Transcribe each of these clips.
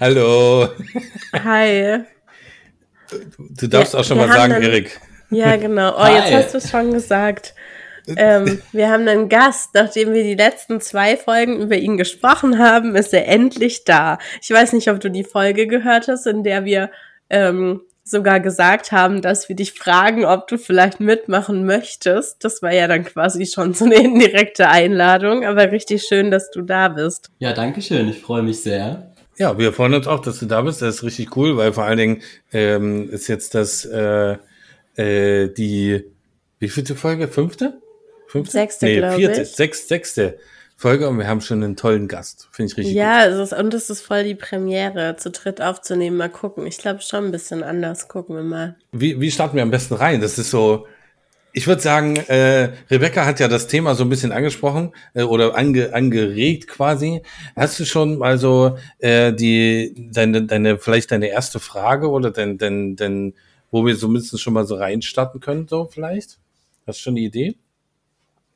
Hallo. Hi. Du darfst Ja, auch schon mal sagen, dann- Erik. Ja, genau. Oh, Hi. jetzt hast du es schon gesagt. Ähm, wir haben einen Gast. Nachdem wir die letzten zwei Folgen über ihn gesprochen haben, ist er endlich da. Ich weiß nicht, ob du die Folge gehört hast, in der wir ähm, sogar gesagt haben, dass wir dich fragen, ob du vielleicht mitmachen möchtest. Das war ja dann quasi schon so eine indirekte Einladung, aber richtig schön, dass du da bist. Ja, danke schön. Ich freue mich sehr. Ja, wir freuen uns auch, dass du da bist. Das ist richtig cool, weil vor allen Dingen ähm, ist jetzt das äh, äh, die wie vielte Folge? Fünfte? Fünfte? Sechste, nee, vierte, ich. Sechs, sechste Folge und wir haben schon einen tollen Gast. Finde ich richtig Ja, es ist, und es ist voll die Premiere, zu dritt aufzunehmen. Mal gucken. Ich glaube schon ein bisschen anders. Gucken wir mal. gut. Wie, wie starten wir am besten rein? Das ist so, ich würde sagen, äh, Rebecca hat ja das Thema so ein bisschen angesprochen äh, oder ange, angeregt quasi. Hast du schon mal so äh, die deine deine vielleicht deine erste Frage oder dein dein, dein wo wir so mindestens schon mal so reinstarten können so vielleicht? Hast du schon eine Idee?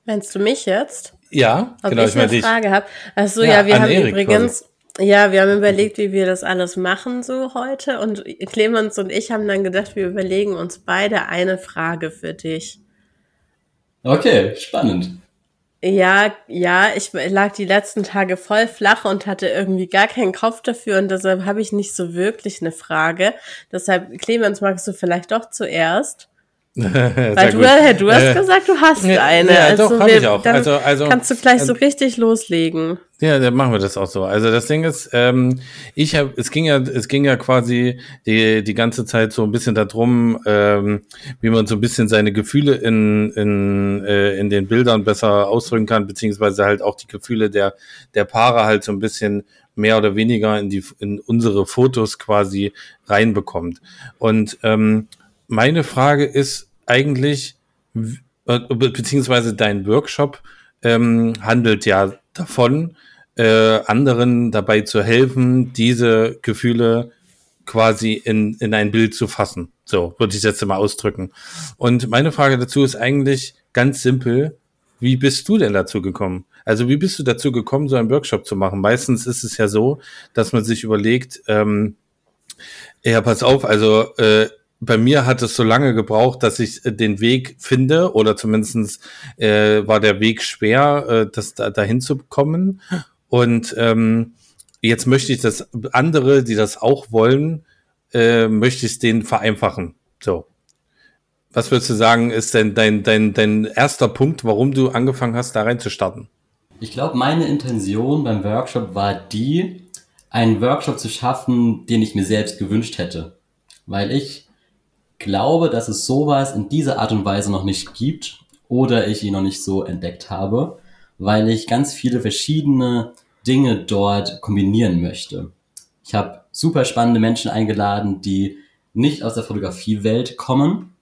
Meinst du mich jetzt? Ja, Ob genau, ich ich eine dich. Frage habe? Ach so, Ja, ja, wir haben Erik übrigens, ja, wir haben überlegt, wie wir das alles machen so heute und Clemens und ich haben dann gedacht, wir überlegen uns beide eine Frage für dich. Okay, spannend. Ja, ja, ich lag die letzten Tage voll flach und hatte irgendwie gar keinen Kopf dafür und deshalb habe ich nicht so wirklich eine Frage. Deshalb, Clemens, magst du vielleicht doch zuerst? Weil du, äh, du hast Äh, gesagt, du hast ja, eine. ja, also doch, hab wir- ich auch. Dann Also- also, kannst du gleich so ähm, richtig loslegen. Ja, dann machen wir das auch so. Also das Ding ist, ähm, ich habe, es ging ja, es ging ja quasi die die ganze Zeit so ein bisschen darum, ähm, wie man so ein bisschen seine Gefühle in in äh, in den Bildern besser ausdrücken kann, beziehungsweise halt auch die Gefühle der der Paare halt so ein bisschen mehr oder weniger in die in unsere Fotos quasi reinbekommt. Und ähm, meine Frage ist eigentlich, äh, be- beziehungsweise dein Workshop ähm, handelt ja davon, äh, anderen dabei zu helfen, diese Gefühle quasi in, in ein Bild zu fassen. So würde ich es jetzt mal ausdrücken. Und meine Frage dazu ist eigentlich ganz simpel. Wie bist du denn dazu gekommen? Also wie bist du dazu gekommen, so einen Workshop zu machen? Meistens ist es ja so, dass man sich überlegt, ähm, ja, pass auf, also äh, bei mir hat es so lange gebraucht, dass ich äh, den Weg finde oder zumindestens äh, war der Weg schwer, äh, das da, dahin zu kommen. Und ähm, jetzt möchte ich, dass andere, die das auch wollen, äh, möchte ich es denen vereinfachen. So. Was würdest du sagen, ist denn dein, dein, dein erster Punkt, warum du angefangen hast, da rein zu starten? Ich glaube, meine Intention beim Workshop war die, einen Workshop zu schaffen, den ich mir selbst gewünscht hätte. Weil ich glaube, dass es sowas in dieser Art und Weise noch nicht gibt oder ich ihn noch nicht so entdeckt habe, weil ich ganz viele verschiedene Dinge dort kombinieren möchte. Ich habe super spannende Menschen eingeladen, die nicht aus der Fotografiewelt kommen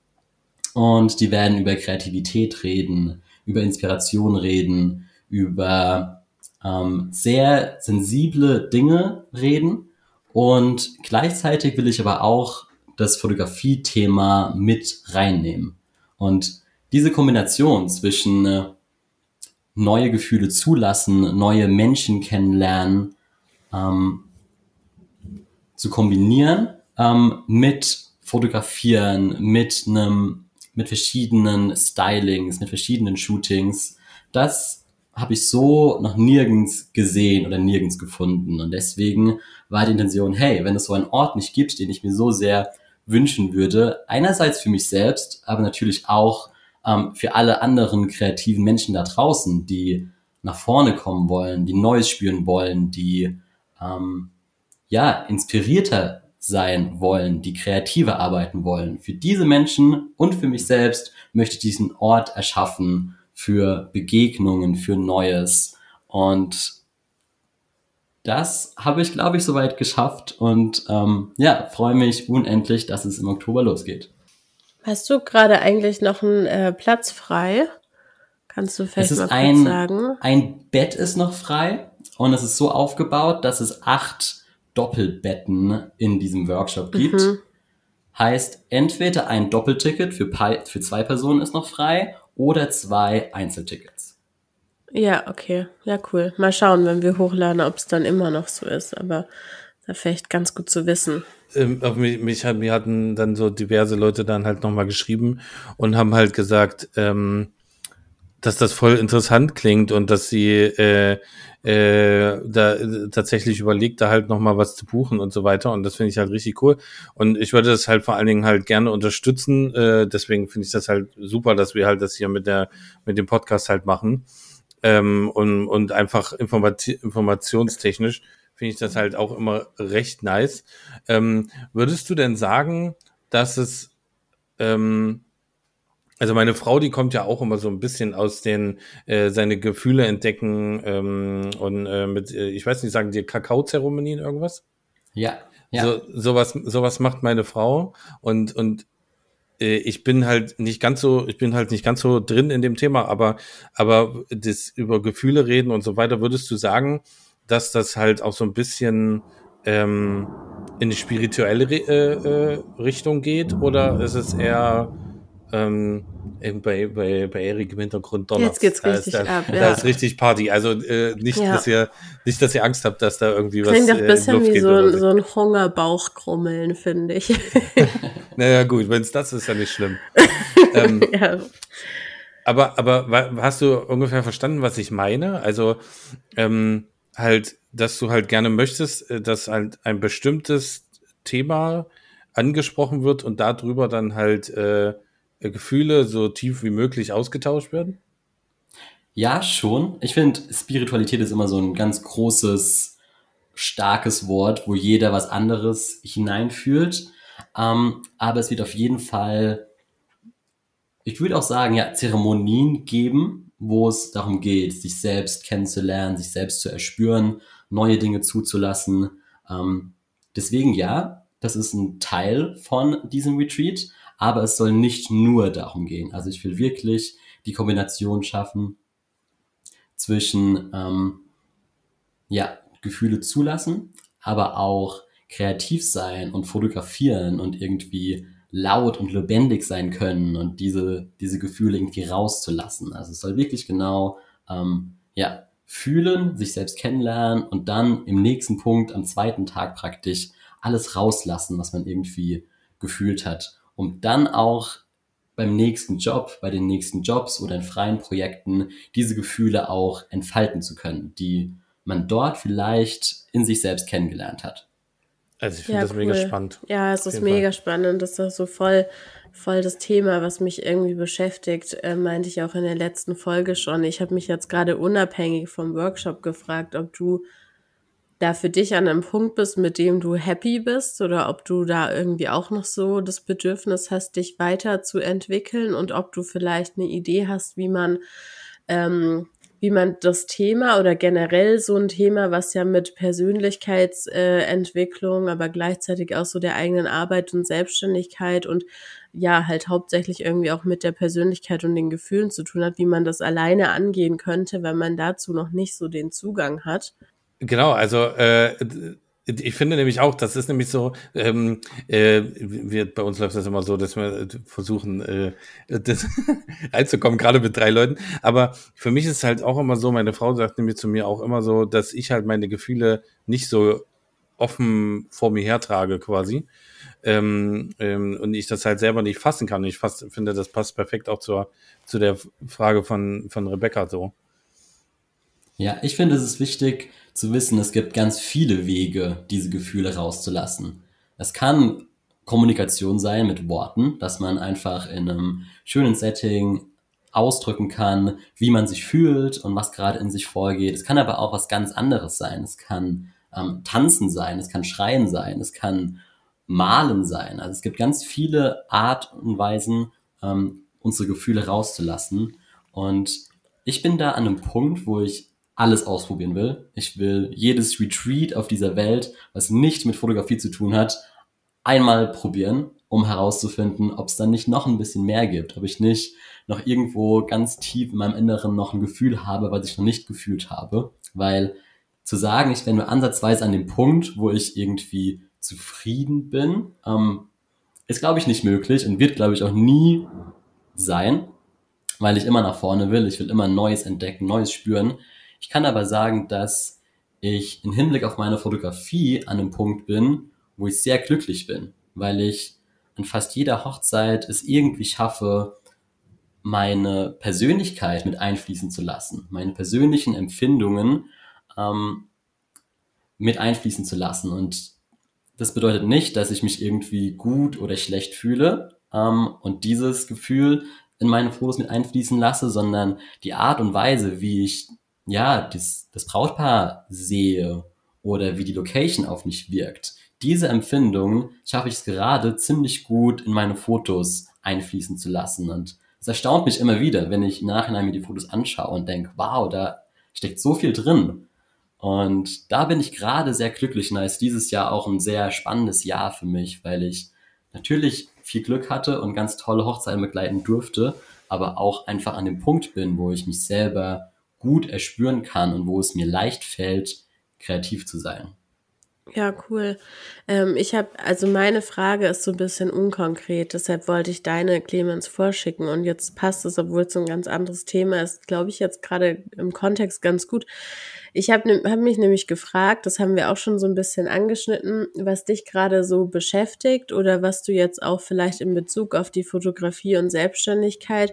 und die werden über Kreativität reden, über Inspiration reden, über ähm, sehr sensible Dinge reden und gleichzeitig will ich aber auch das Fotografie-Thema mit reinnehmen. Und diese Kombination zwischen äh, neue Gefühle zulassen, neue Menschen kennenlernen, ähm, zu kombinieren ähm, mit Fotografieren, mit einem, mit verschiedenen Stylings, mit verschiedenen Shootings, das habe ich so noch nirgends gesehen oder nirgends gefunden. Und deswegen war die Intention, hey, wenn es so einen Ort nicht gibt, den ich mir so sehr wünschen würde, einerseits für mich selbst, aber natürlich auch ähm, für alle anderen kreativen Menschen da draußen, die nach vorne kommen wollen, die Neues spüren wollen, die ähm, ja inspirierter sein wollen, die kreativer arbeiten wollen. Für diese Menschen und für mich selbst möchte ich diesen Ort erschaffen für Begegnungen, für Neues. Und das habe ich, glaube ich, soweit geschafft und ähm, ja, freue mich unendlich, dass es im Oktober losgeht. Hast du gerade eigentlich noch einen äh, Platz frei? Kannst du vielleicht Es mal ist kurz ein, sagen? ein Bett ist noch frei und es ist so aufgebaut, dass es acht Doppelbetten in diesem Workshop gibt. Mhm. Heißt, entweder ein Doppelticket für, für zwei Personen ist noch frei oder zwei Einzeltickets. Ja, okay. Ja, cool. Mal schauen, wenn wir hochladen, ob es dann immer noch so ist. Aber Das vielleicht ganz gut zu wissen. Ähm, mich, mich mir hatten dann so diverse Leute dann halt nochmal geschrieben und haben halt gesagt, ähm, dass das voll interessant klingt und dass sie äh, äh, da tatsächlich überlegt, da halt nochmal was zu buchen und so weiter. Und das finde ich halt richtig cool. Und ich würde das halt vor allen Dingen halt gerne unterstützen. Äh, deswegen finde ich das halt super, dass wir halt das hier mit der mit dem Podcast halt machen. Ähm, und, und einfach informati informationstechnisch finde ich das halt auch immer recht nice. Ähm, würdest du denn sagen, dass es ähm, also meine Frau, die kommt ja auch immer so ein bisschen aus den äh, seine Gefühle entdecken ähm, und äh, mit, äh, ich weiß nicht, sagen die Kakaozeremonien irgendwas? Ja. ja. So, sowas, sowas macht meine Frau und und ich bin halt nicht ganz so, ich bin halt nicht ganz so drin in dem Thema, aber aber das über Gefühle reden und so weiter, würdest du sagen, dass das halt auch so ein bisschen ähm, in die spirituelle äh, äh, Richtung geht? Oder ist es eher ähm, bei, bei, bei Erik im Hintergrund donnert. Jetzt geht's richtig da, ab. Da ja. ist richtig Party. Also äh, nicht, ja. dass ihr nicht, dass ihr Angst habt, dass da irgendwie Klingt was. Klingt doch ein bisschen wie so, so ein Hungerbauchkrummeln, finde ich. naja, gut, wenn es das ist, ja nicht schlimm. ähm, ja. Aber, aber hast du ungefähr verstanden, was ich meine? Also ähm, halt, dass du halt gerne möchtest, äh, dass halt ein bestimmtes Thema angesprochen wird und darüber dann halt äh, äh, Gefühle so tief wie möglich ausgetauscht werden? Ja, schon. Ich finde, Spiritualität ist immer so ein ganz großes, starkes Wort, wo jeder was anderes hineinfühlt. Ähm, aber es wird auf jeden Fall, ich würde auch sagen, ja, Zeremonien geben, wo es darum geht, sich selbst kennenzulernen, sich selbst zu erspüren, neue Dinge zuzulassen. Ähm, deswegen ja, das ist ein Teil von diesem Retreat aber es soll nicht nur darum gehen. Also ich will wirklich die Kombination schaffen zwischen ähm, ja, Gefühle zulassen, aber auch kreativ sein und fotografieren und irgendwie laut und lebendig sein können und diese, diese Gefühle irgendwie rauszulassen. Also es soll wirklich genau ähm, ja, fühlen, sich selbst kennenlernen und dann im nächsten Punkt, am zweiten Tag praktisch alles rauslassen, was man irgendwie gefühlt hat um dann auch beim nächsten Job, bei den nächsten Jobs oder in freien Projekten diese Gefühle auch entfalten zu können, die man dort vielleicht in sich selbst kennengelernt hat. Also ich finde ja, das cool. mega spannend. Ja, es ist mega Fall. spannend. Das ist auch so voll, voll das Thema, was mich irgendwie beschäftigt, äh, meinte ich auch in der letzten Folge schon. Ich habe mich jetzt gerade unabhängig vom Workshop gefragt, ob du da für dich an einem Punkt bist, mit dem du happy bist oder ob du da irgendwie auch noch so das Bedürfnis hast, dich weiterzuentwickeln und ob du vielleicht eine Idee hast, wie man ähm, wie man das Thema oder generell so ein Thema, was ja mit Persönlichkeitsentwicklung, äh, aber gleichzeitig auch so der eigenen Arbeit und Selbstständigkeit und ja, halt hauptsächlich irgendwie auch mit der Persönlichkeit und den Gefühlen zu tun hat, wie man das alleine angehen könnte, wenn man dazu noch nicht so den Zugang hat. Genau, also äh, ich finde nämlich auch, das ist nämlich so, ähm, äh, wir, bei uns läuft das immer so, dass wir versuchen, äh, das reinzukommen, gerade mit drei Leuten. Aber für mich ist es halt auch immer so, meine Frau sagt nämlich zu mir auch immer so, dass ich halt meine Gefühle nicht so offen vor mir hertrage quasi. Ähm, ähm, und ich das halt selber nicht fassen kann. Ich fast, finde, das passt perfekt auch zur, zu der Frage von, von Rebecca so. Ja, ich finde, es ist wichtig, zu wissen, es gibt ganz viele Wege, diese Gefühle rauszulassen. Es kann Kommunikation sein mit Worten, dass man einfach in einem schönen Setting ausdrücken kann, wie man sich fühlt und was gerade in sich vorgeht. Es kann aber auch was ganz anderes sein. Es kann ähm, tanzen sein, es kann schreien sein, es kann malen sein. Also es gibt ganz viele Art und Weisen, ähm, unsere Gefühle rauszulassen. Und ich bin da an einem Punkt, wo ich alles ausprobieren will. Ich will jedes Retreat auf dieser Welt, was nicht mit Fotografie zu tun hat, einmal probieren, um herauszufinden, ob es dann nicht noch ein bisschen mehr gibt, ob ich nicht noch irgendwo ganz tief in meinem Inneren noch ein Gefühl habe, was ich noch nicht gefühlt habe. Weil zu sagen, ich bin nur ansatzweise an dem Punkt, wo ich irgendwie zufrieden bin, ähm, ist, glaube ich, nicht möglich und wird, glaube ich, auch nie sein, weil ich immer nach vorne will. Ich will immer Neues entdecken, Neues spüren. Ich kann aber sagen, dass ich im Hinblick auf meine Fotografie an einem Punkt bin, wo ich sehr glücklich bin, weil ich an fast jeder Hochzeit es irgendwie schaffe, meine Persönlichkeit mit einfließen zu lassen, meine persönlichen Empfindungen ähm, mit einfließen zu lassen. Und das bedeutet nicht, dass ich mich irgendwie gut oder schlecht fühle ähm, und dieses Gefühl in meine Fotos mit einfließen lasse, sondern die Art und Weise, wie ich ja das, das Brautpaar sehe oder wie die Location auf mich wirkt. Diese Empfindung schaffe ich es gerade ziemlich gut in meine Fotos einfließen zu lassen. Und es erstaunt mich immer wieder, wenn ich im Nachhinein mir die Fotos anschaue und denke, wow, da steckt so viel drin. Und da bin ich gerade sehr glücklich und da ist dieses Jahr auch ein sehr spannendes Jahr für mich, weil ich natürlich viel Glück hatte und ganz tolle Hochzeiten begleiten durfte, aber auch einfach an dem Punkt bin, wo ich mich selber gut erspüren kann und wo es mir leicht fällt, kreativ zu sein. Ja, cool. Ähm, ich habe, also meine Frage ist so ein bisschen unkonkret, deshalb wollte ich deine Clemens vorschicken und jetzt passt es, obwohl es so ein ganz anderes Thema ist, glaube ich jetzt gerade im Kontext ganz gut. Ich habe ne, hab mich nämlich gefragt, das haben wir auch schon so ein bisschen angeschnitten, was dich gerade so beschäftigt oder was du jetzt auch vielleicht in Bezug auf die Fotografie und Selbstständigkeit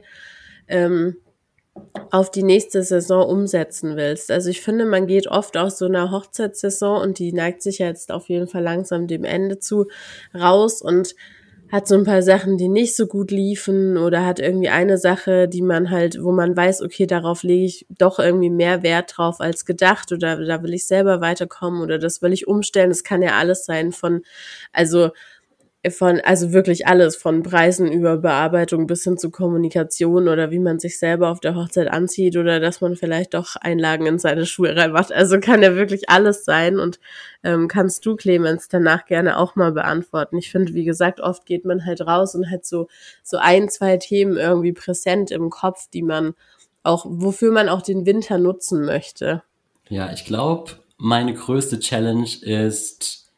ähm, auf die nächste Saison umsetzen willst. Also ich finde, man geht oft aus so einer Hochzeitssaison und die neigt sich jetzt auf jeden Fall langsam dem Ende zu raus und hat so ein paar Sachen, die nicht so gut liefen oder hat irgendwie eine Sache, die man halt, wo man weiß, okay, darauf lege ich doch irgendwie mehr Wert drauf als gedacht oder da will ich selber weiterkommen oder das will ich umstellen. Das kann ja alles sein von, also von, also wirklich alles, von Preisen über Bearbeitung bis hin zu Kommunikation oder wie man sich selber auf der Hochzeit anzieht oder dass man vielleicht doch Einlagen in seine Schuhe reinmacht. Also kann ja wirklich alles sein und ähm, kannst du, Clemens, danach gerne auch mal beantworten. Ich finde, wie gesagt, oft geht man halt raus und hat so, so ein, zwei Themen irgendwie präsent im Kopf, die man auch, wofür man auch den Winter nutzen möchte. Ja, ich glaube, meine größte Challenge ist,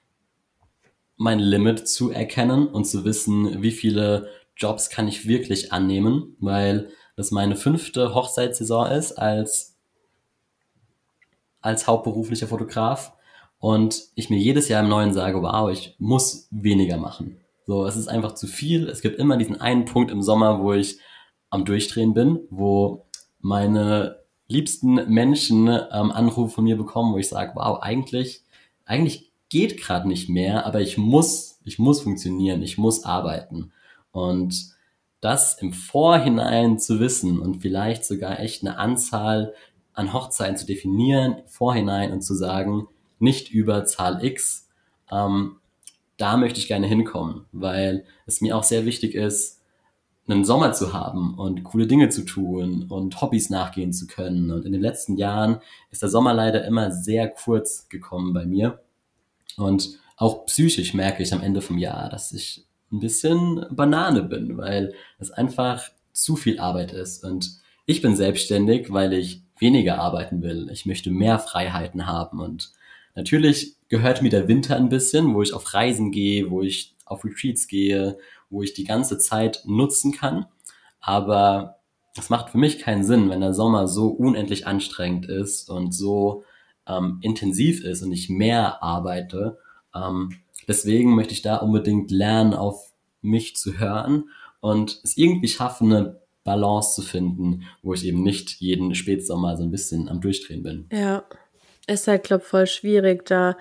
mein Limit zu erkennen und zu wissen, wie viele Jobs kann ich wirklich annehmen, weil das meine fünfte Hochzeitssaison ist als, als hauptberuflicher Fotograf und ich mir jedes Jahr im Neuen sage, wow, ich muss weniger machen. So, es ist einfach zu viel. Es gibt immer diesen einen Punkt im Sommer, wo ich am Durchdrehen bin, wo meine liebsten Menschen ähm, Anrufe von mir bekommen, wo ich sage, wow, eigentlich, eigentlich geht gerade nicht mehr, aber ich muss, ich muss funktionieren, ich muss arbeiten. Und das im Vorhinein zu wissen und vielleicht sogar echt eine Anzahl an Hochzeiten zu definieren im Vorhinein und zu sagen, nicht über Zahl X, ähm, da möchte ich gerne hinkommen, weil es mir auch sehr wichtig ist, einen Sommer zu haben und coole Dinge zu tun und Hobbys nachgehen zu können. Und in den letzten Jahren ist der Sommer leider immer sehr kurz gekommen bei mir. Und auch psychisch merke ich am Ende vom Jahr, dass ich ein bisschen Banane bin, weil es einfach zu viel Arbeit ist. Und ich bin selbstständig, weil ich weniger arbeiten will. Ich möchte mehr Freiheiten haben. Und natürlich gehört mir der Winter ein bisschen, wo ich auf Reisen gehe, wo ich auf Retreats gehe, wo ich die ganze Zeit nutzen kann. Aber es macht für mich keinen Sinn, wenn der Sommer so unendlich anstrengend ist und so ähm, intensiv ist und ich mehr arbeite. Ähm, deswegen möchte ich da unbedingt lernen, auf mich zu hören und es irgendwie schaffen, eine Balance zu finden, wo ich eben nicht jeden Spätsommer so ein bisschen am Durchdrehen bin. Ja, ist halt, glaube voll schwierig, da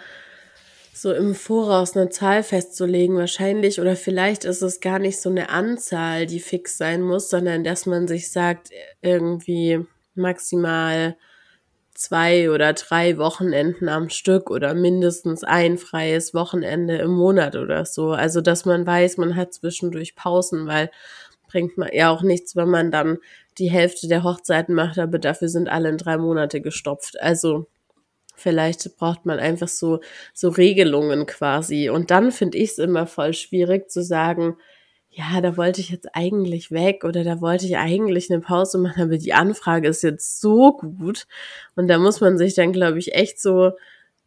so im Voraus eine Zahl festzulegen, wahrscheinlich, oder vielleicht ist es gar nicht so eine Anzahl, die fix sein muss, sondern dass man sich sagt, irgendwie maximal zwei oder drei Wochenenden am Stück oder mindestens ein freies Wochenende im Monat oder so. Also, dass man weiß, man hat zwischendurch Pausen, weil bringt man ja auch nichts, wenn man dann die Hälfte der Hochzeiten macht, aber dafür sind alle in drei Monate gestopft. Also, vielleicht braucht man einfach so, so Regelungen quasi. Und dann finde ich es immer voll schwierig zu sagen, ja, da wollte ich jetzt eigentlich weg oder da wollte ich eigentlich eine Pause machen, aber die Anfrage ist jetzt so gut. Und da muss man sich dann, glaube ich, echt so,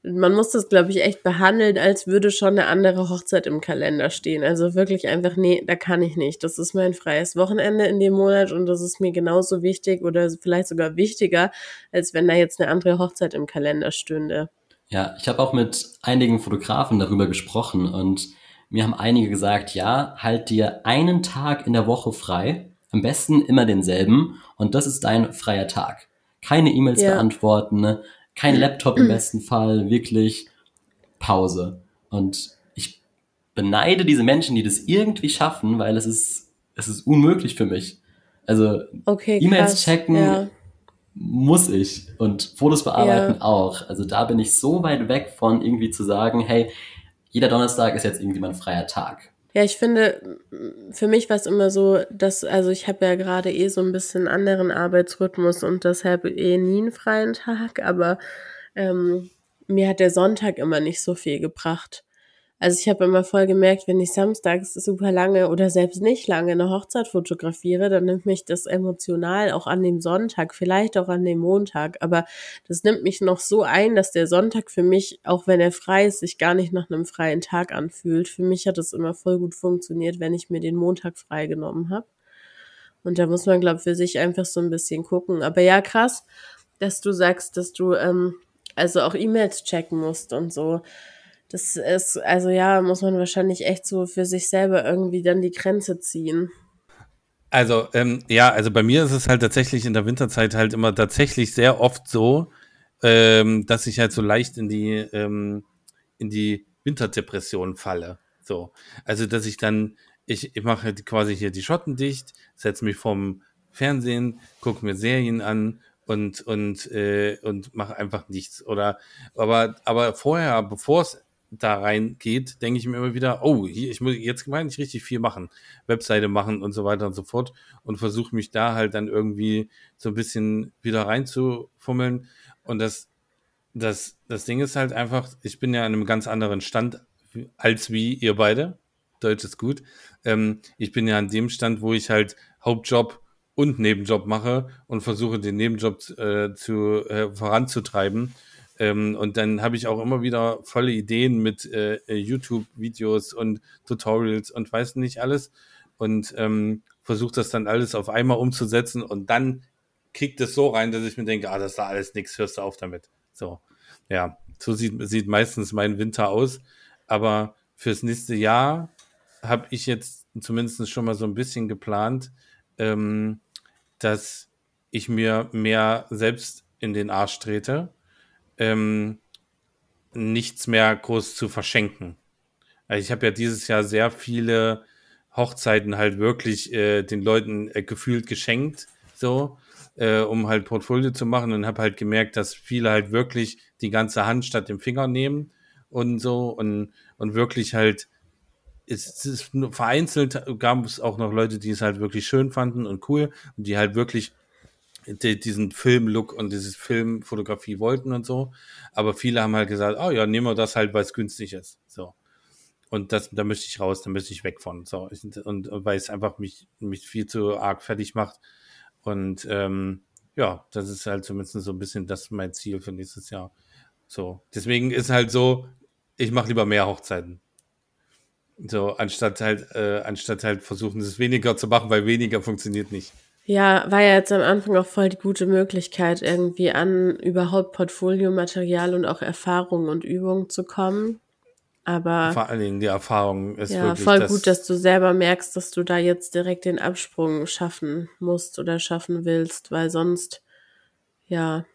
man muss das, glaube ich, echt behandeln, als würde schon eine andere Hochzeit im Kalender stehen. Also wirklich einfach, nee, da kann ich nicht. Das ist mein freies Wochenende in dem Monat und das ist mir genauso wichtig oder vielleicht sogar wichtiger, als wenn da jetzt eine andere Hochzeit im Kalender stünde. Ja, ich habe auch mit einigen Fotografen darüber gesprochen und mir haben einige gesagt, ja, halt dir einen Tag in der Woche frei, am besten immer denselben und das ist dein freier Tag. Keine E-Mails Ja. beantworten, ne? kein Laptop im besten Fall, wirklich Pause. Und ich beneide diese Menschen, die das irgendwie schaffen, weil es ist, es ist unmöglich für mich. Also Okay, E-Mails checken, Ja. muss ich und Fotos bearbeiten Ja. auch. Also da bin ich so weit weg von irgendwie zu sagen, hey, jeder Donnerstag ist jetzt irgendwie mein freier Tag. Ja, ich finde, für mich war es immer so, dass, also ich habe ja gerade eh so ein bisschen anderen Arbeitsrhythmus und deshalb eh nie einen freien Tag, aber ähm, mir hat der Sonntag immer nicht so viel gebracht. Also ich habe immer voll gemerkt, wenn ich samstags super lange oder selbst nicht lange eine Hochzeit fotografiere, dann nimmt mich das emotional auch an dem Sonntag, vielleicht auch an dem Montag, aber das nimmt mich noch so ein, dass der Sonntag für mich, auch wenn er frei ist, sich gar nicht nach einem freien Tag anfühlt. Für mich hat es immer voll gut funktioniert, wenn ich mir den Montag freigenommen habe. Und da muss man, glaube ich, für sich einfach so ein bisschen gucken. Aber ja, krass, dass du sagst, dass du ähm, also auch E-Mails checken musst und so. Das ist, also ja, muss man wahrscheinlich echt so für sich selber irgendwie dann die Grenze ziehen. Also, ähm, ja, also bei mir ist es halt tatsächlich in der Winterzeit halt immer tatsächlich sehr oft so, ähm, dass ich halt so leicht in die, ähm, in die Winterdepression falle. So. Also, dass ich dann, ich, ich mache halt quasi hier die Schotten dicht, setze mich vorm Fernsehen, gucke mir Serien an und, und, äh, und mache einfach nichts. Oder, aber, aber vorher, bevor es da reingeht, denke ich mir immer wieder, oh, hier, ich muss jetzt kann ich richtig viel machen. Webseite machen und so weiter und so fort und versuche mich da halt dann irgendwie so ein bisschen wieder reinzufummeln. Und das, das, das Ding ist halt einfach, ich bin ja an einem ganz anderen Stand als wie ihr beide. Deutsch ist gut. Ähm, ich bin ja an dem Stand, wo ich halt Hauptjob und Nebenjob mache und versuche den Nebenjob äh, zu äh, voranzutreiben. Ähm, und dann habe ich auch immer wieder volle Ideen mit äh, YouTube-Videos und Tutorials und weiß nicht alles und ähm, versuche das dann alles auf einmal umzusetzen und dann kickt es so rein, dass ich mir denke, ah, das ist da alles nichts, hörst du auf damit. So, ja, so sieht, sieht meistens mein Winter aus. Aber fürs nächste Jahr habe ich jetzt zumindest schon mal so ein bisschen geplant, ähm, dass ich mir mehr selbst in den Arsch trete ähm, nichts mehr groß zu verschenken. Also ich habe ja dieses Jahr sehr viele Hochzeiten halt wirklich äh, den Leuten äh, gefühlt geschenkt, so, äh, um halt Portfolio zu machen und habe halt gemerkt, dass viele halt wirklich die ganze Hand statt dem Finger nehmen und so und, und wirklich halt es ist nur vereinzelt gab es auch noch Leute, die es halt wirklich schön fanden und cool und die halt wirklich die, diesen Filmlook und dieses Filmfotografie wollten und so. Aber viele haben halt gesagt, oh ja, nehmen wir das halt, weil es günstig ist. So. Und das, da möchte ich raus, da möchte ich weg von. So. Und, und weil es einfach mich, mich viel zu arg fertig macht. Und ähm, ja, das ist halt zumindest so ein bisschen das mein Ziel für nächstes Jahr. So. Deswegen ist halt so, ich mache lieber mehr Hochzeiten. So, anstatt halt, äh, anstatt halt versuchen, es weniger zu machen, weil weniger funktioniert nicht. Ja, war ja jetzt am Anfang auch voll die gute Möglichkeit, irgendwie an überhaupt Portfoliomaterial und auch Erfahrungen und Übungen zu kommen. Aber Vor allen Dingen die Erfahrung ist ja, wirklich voll das, gut, dass du selber merkst, dass du da jetzt direkt den Absprung schaffen musst oder schaffen willst, weil sonst, ja,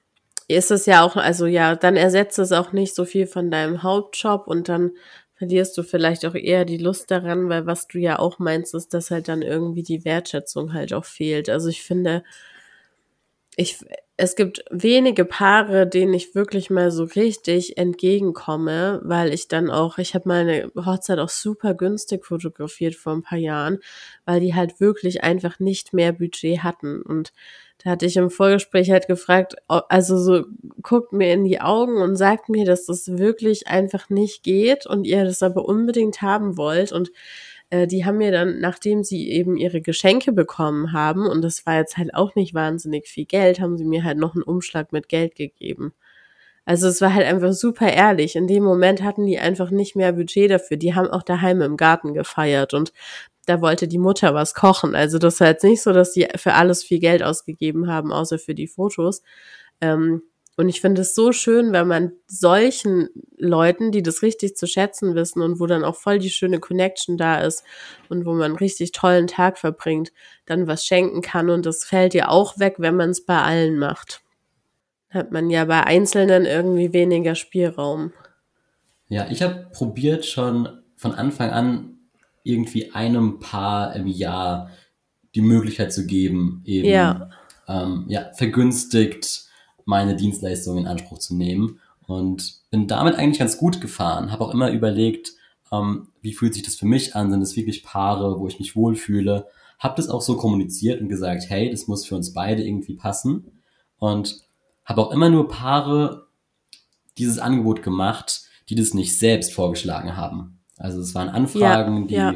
ist es ja auch, also ja, dann ersetzt es auch nicht so viel von deinem Hauptjob und dann verlierst du vielleicht auch eher die Lust daran, weil was du ja auch meinst, ist, dass halt dann irgendwie die Wertschätzung halt auch fehlt. Also ich finde, ich, es gibt wenige Paare, denen ich wirklich mal so richtig entgegenkomme, weil ich dann auch, ich habe meine Hochzeit auch super günstig fotografiert vor ein paar Jahren, weil die halt wirklich einfach nicht mehr Budget hatten. Und da hatte ich im Vorgespräch halt gefragt, also so guckt mir in die Augen und sagt mir, dass das wirklich einfach nicht geht und ihr das aber unbedingt haben wollt. Und äh, die haben mir dann, nachdem sie eben ihre Geschenke bekommen haben, und das war jetzt halt auch nicht wahnsinnig viel Geld, haben sie mir halt noch einen Umschlag mit Geld gegeben. Also es war halt einfach super ehrlich. In dem Moment hatten die einfach nicht mehr Budget dafür. Die haben auch daheim im Garten gefeiert und da wollte die Mutter was kochen. Also das war jetzt nicht so, dass die für alles viel Geld ausgegeben haben, außer für die Fotos. Ähm, Und ich finde es so schön, wenn man solchen Leuten, die das richtig zu schätzen wissen und wo dann auch voll die schöne Connection da ist und wo man richtig tollen Tag verbringt, dann was schenken kann. Und das fällt ja auch weg, wenn man es bei allen macht. Hat man ja bei Einzelnen irgendwie weniger Spielraum. Ja, ich habe probiert schon von Anfang an irgendwie einem Paar im Jahr die Möglichkeit zu geben, eben Ja. ähm, ja, vergünstigt meine Dienstleistungen in Anspruch zu nehmen und bin damit eigentlich ganz gut gefahren. Habe auch immer überlegt, ähm, wie fühlt sich das für mich an? Sind es wirklich Paare, wo ich mich wohlfühle? Habe das auch so kommuniziert und gesagt, hey, das muss für uns beide irgendwie passen. Und habe auch immer nur Paare dieses Angebot gemacht, die das nicht selbst vorgeschlagen haben. Also es waren Anfragen, die ja.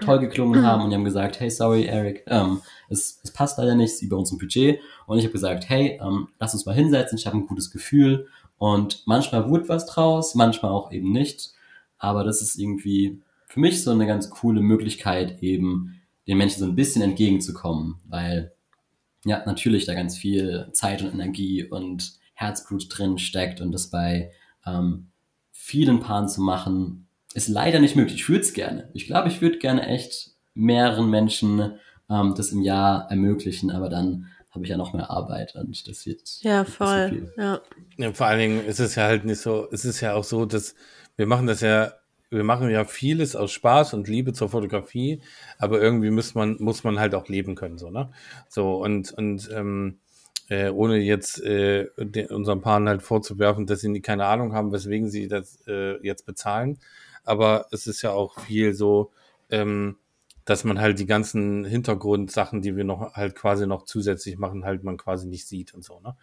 toll geklungen haben und die haben gesagt, hey, sorry, Eric, ähm, es, es passt leider nicht, es ist über unserem Budget. Und ich habe gesagt, hey, ähm, lass uns mal hinsetzen, ich habe ein gutes Gefühl. Und manchmal wurde was draus, manchmal auch eben nicht. Aber das ist irgendwie für mich so eine ganz coole Möglichkeit, eben den Menschen so ein bisschen entgegenzukommen, weil ja, natürlich da ganz viel Zeit und Energie und Herzblut drin steckt und das bei ähm, vielen Paaren zu machen, ist leider nicht möglich. Ich würde es gerne. Ich glaube, ich würde gerne echt mehreren Menschen ähm, das im Jahr ermöglichen, aber dann habe ich ja noch mehr Arbeit und das wird Ja, so voll. viel. Ja. Ja, vor allen Dingen ist es ja halt nicht so, es ist ja auch so, dass wir machen das ja, wir machen ja vieles aus Spaß und Liebe zur Fotografie, aber irgendwie muss man, muss man halt auch leben können, so, ne? So, und, und ähm, äh, ohne jetzt äh, den, unseren Paaren halt vorzuwerfen, dass sie keine Ahnung haben, weswegen sie das äh, jetzt bezahlen. Aber es ist ja auch viel so, ähm, dass man halt die ganzen Hintergrundsachen, die wir noch halt quasi noch zusätzlich machen, halt man quasi nicht sieht und so, ne?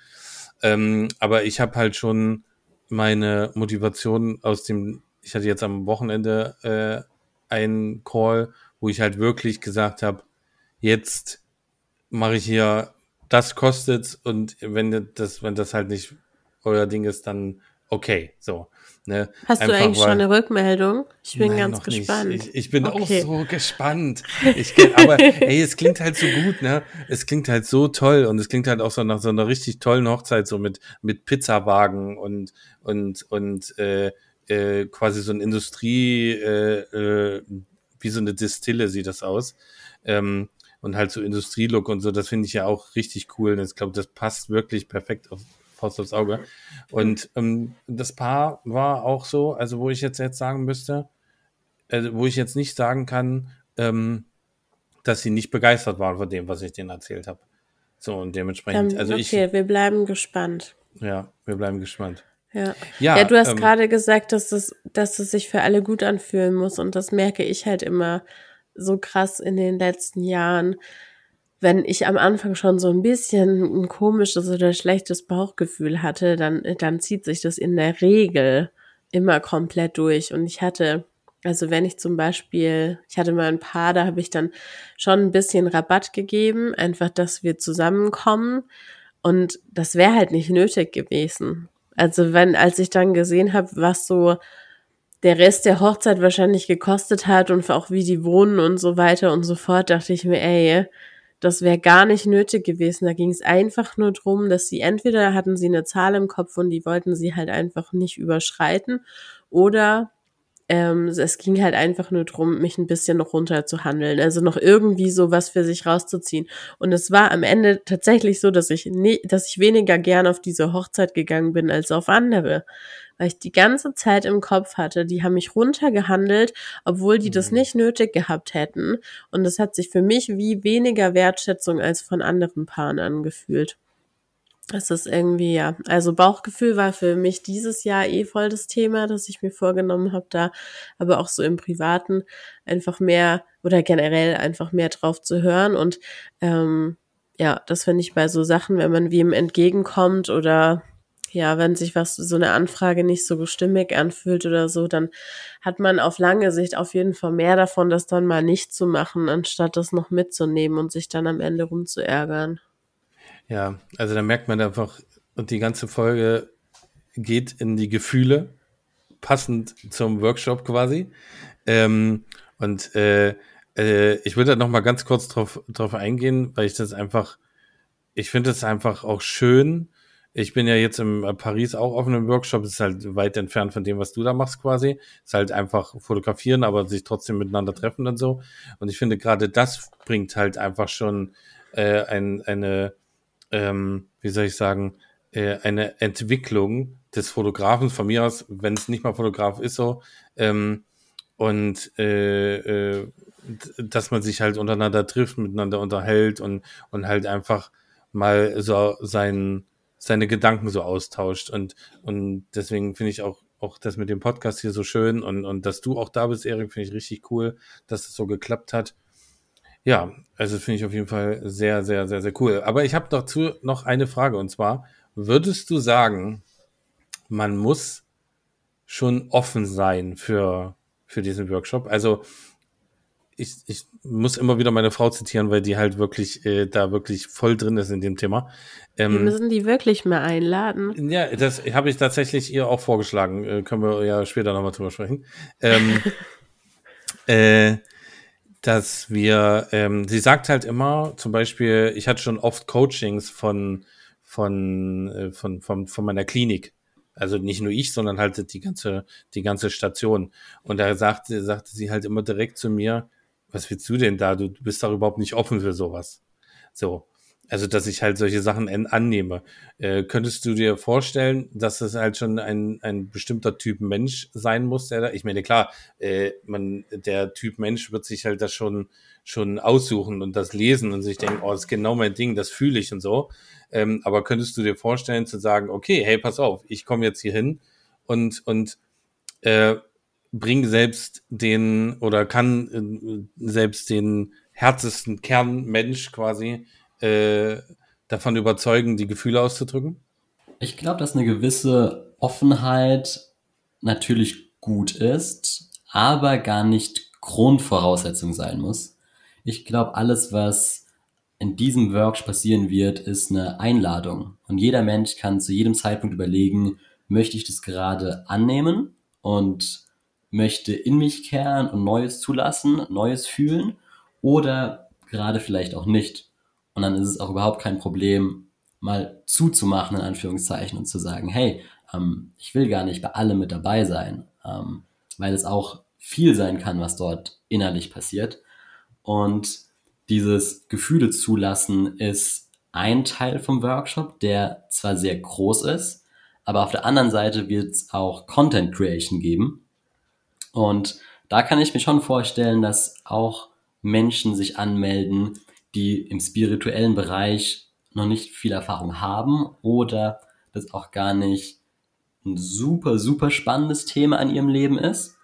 Ähm, aber ich habe halt schon meine Motivation aus dem, ich hatte jetzt am Wochenende äh, einen Call, wo ich halt wirklich gesagt habe, jetzt mache ich hier, das kostet und wenn das, wenn das halt nicht euer Ding ist, dann okay, so. Ne? Hast du Einfach, eigentlich schon weil- eine Rückmeldung? Ich bin Nein, ganz gespannt. Ich, ich bin Okay. auch so gespannt. Ich, aber ey, es klingt halt so gut, ne? Es klingt halt so toll und es klingt halt auch so nach so einer richtig tollen Hochzeit, so mit, mit Pizzawagen und, und, und äh, äh, quasi so ein Industrie, äh, äh, wie so eine Distille sieht das aus. Ähm, und halt so Industrielook und so, das finde ich ja auch richtig cool. Und ich glaube, das passt wirklich perfekt auf Faust aufs Auge. Und ähm, das Paar war auch so, also wo ich jetzt jetzt sagen müsste, also wo ich jetzt nicht sagen kann, ähm, dass sie nicht begeistert waren von dem, was ich denen erzählt habe. So und dementsprechend, Ähm, also okay, wir bleiben gespannt. ich, ja, wir bleiben gespannt. Ja. Ja, Ja, du hast ähm, gerade gesagt, dass es, dass es sich für alle gut anfühlen muss. Und das merke ich halt immer so krass in den letzten Jahren. Wenn ich am Anfang schon so ein bisschen ein komisches oder schlechtes Bauchgefühl hatte, dann, dann zieht sich das in der Regel immer komplett durch. Und ich hatte, also wenn ich zum Beispiel, ich hatte mal ein paar, da habe ich dann schon ein bisschen Rabatt gegeben, einfach, dass wir zusammenkommen. Und das wäre halt nicht nötig gewesen. Also wenn, als ich dann gesehen habe, was so der Rest der Hochzeit wahrscheinlich gekostet hat und auch wie die wohnen und so weiter und so fort, dachte ich mir, ey, das wäre gar nicht nötig gewesen. Da ging es einfach nur drum, dass sie entweder hatten sie eine Zahl im Kopf und die wollten sie halt einfach nicht überschreiten oder ähm, es ging halt einfach nur drum, mich ein bisschen noch runter zu handeln, also noch irgendwie so was für sich rauszuziehen. Und es war am Ende tatsächlich so, dass ich ne, dass ich weniger gern auf diese Hochzeit gegangen bin als auf andere, weil ich die ganze Zeit im Kopf hatte, die haben mich runtergehandelt, obwohl die das Mhm. nicht nötig gehabt hätten. Und das hat sich für mich wie weniger Wertschätzung als von anderen Paaren angefühlt. Das ist irgendwie, ja. Also Bauchgefühl war für mich dieses Jahr eh voll das Thema, das ich mir vorgenommen habe, da aber auch so im Privaten einfach mehr oder generell einfach mehr drauf zu hören. Und ähm, ja, das finde ich bei so Sachen, wenn man wem entgegenkommt oder ja, wenn sich was, so eine Anfrage nicht so stimmig anfühlt oder so, dann hat man auf lange Sicht auf jeden Fall mehr davon, das dann mal nicht zu machen, anstatt das noch mitzunehmen und sich dann am Ende rumzuärgern. Ja, also da merkt man einfach, und die ganze Folge geht in die Gefühle, passend zum Workshop quasi. Ähm, und äh, äh, ich würde da noch mal ganz kurz drauf, drauf eingehen, weil ich das einfach, ich finde es einfach auch schön, ich bin ja jetzt in Paris auch auf einem Workshop, ist halt weit entfernt von dem, was du da machst quasi. Ist halt einfach fotografieren, aber sich trotzdem miteinander treffen und so. Und ich finde gerade das bringt halt einfach schon äh, ein, eine, ähm, wie soll ich sagen, äh, eine Entwicklung des Fotografen von mir aus, wenn es nicht mal Fotograf ist so, ähm, und äh, äh, dass man sich halt untereinander trifft, miteinander unterhält und, und halt einfach mal so sein, seine Gedanken so austauscht. Und, und deswegen finde ich auch, auch das mit dem Podcast hier so schön und, und dass du auch da bist, Erik, finde ich richtig cool, dass es so geklappt hat. Ja, also finde ich auf jeden Fall sehr, sehr, sehr, sehr cool. Aber ich habe dazu noch eine Frage und zwar, würdest du sagen, man muss schon offen sein für, für diesen Workshop? Also ich, ich muss immer wieder meine Frau zitieren, weil die halt wirklich äh, da wirklich voll drin ist in dem Thema. Ähm, wir müssen die wirklich mehr einladen. Ja, das habe ich tatsächlich ihr auch vorgeschlagen. Äh, können wir ja später nochmal drüber sprechen. Ähm, äh, dass wir, ähm, sie sagt halt immer, zum Beispiel, ich hatte schon oft Coachings von, von, äh, von, von, von meiner Klinik. Also nicht nur ich, sondern halt die ganze, die ganze Station. Und da sagte, sagte sie halt immer direkt zu mir, was willst du denn da? Du bist doch überhaupt nicht offen für sowas. So. Also, dass ich halt solche Sachen annehme. Äh, könntest du dir vorstellen, dass es halt schon ein, ein bestimmter Typ Mensch sein muss, der da, ich meine, klar, äh, man, der Typ Mensch wird sich halt das schon, schon aussuchen und das lesen und sich denken, oh, das ist genau mein Ding, das fühle ich und so. Ähm, aber könntest du dir vorstellen zu sagen, okay, hey, pass auf, ich komme jetzt hier hin und, und äh, bring selbst den oder kann äh, selbst den härtesten Kernmensch quasi äh, davon überzeugen, die Gefühle auszudrücken? Ich glaube, dass eine gewisse Offenheit natürlich gut ist, aber gar nicht Grundvoraussetzung sein muss. Ich glaube, alles, was in diesem Workshop passieren wird, ist eine Einladung. Und jeder Mensch kann zu jedem Zeitpunkt überlegen, möchte ich das gerade annehmen und möchte in mich kehren und Neues zulassen, Neues fühlen oder gerade vielleicht auch nicht. Und dann ist es auch überhaupt kein Problem, mal zuzumachen, in Anführungszeichen, und zu sagen, hey, ähm, ich will gar nicht bei allem mit dabei sein, ähm, weil es auch viel sein kann, was dort innerlich passiert. Und dieses Gefühle zulassen ist ein Teil vom Workshop, der zwar sehr groß ist, aber auf der anderen Seite wird es auch Content Creation geben. Und da kann ich mir schon vorstellen, dass auch Menschen sich anmelden, die im spirituellen Bereich noch nicht viel Erfahrung haben oder das auch gar nicht ein super, super spannendes Thema an ihrem Leben ist.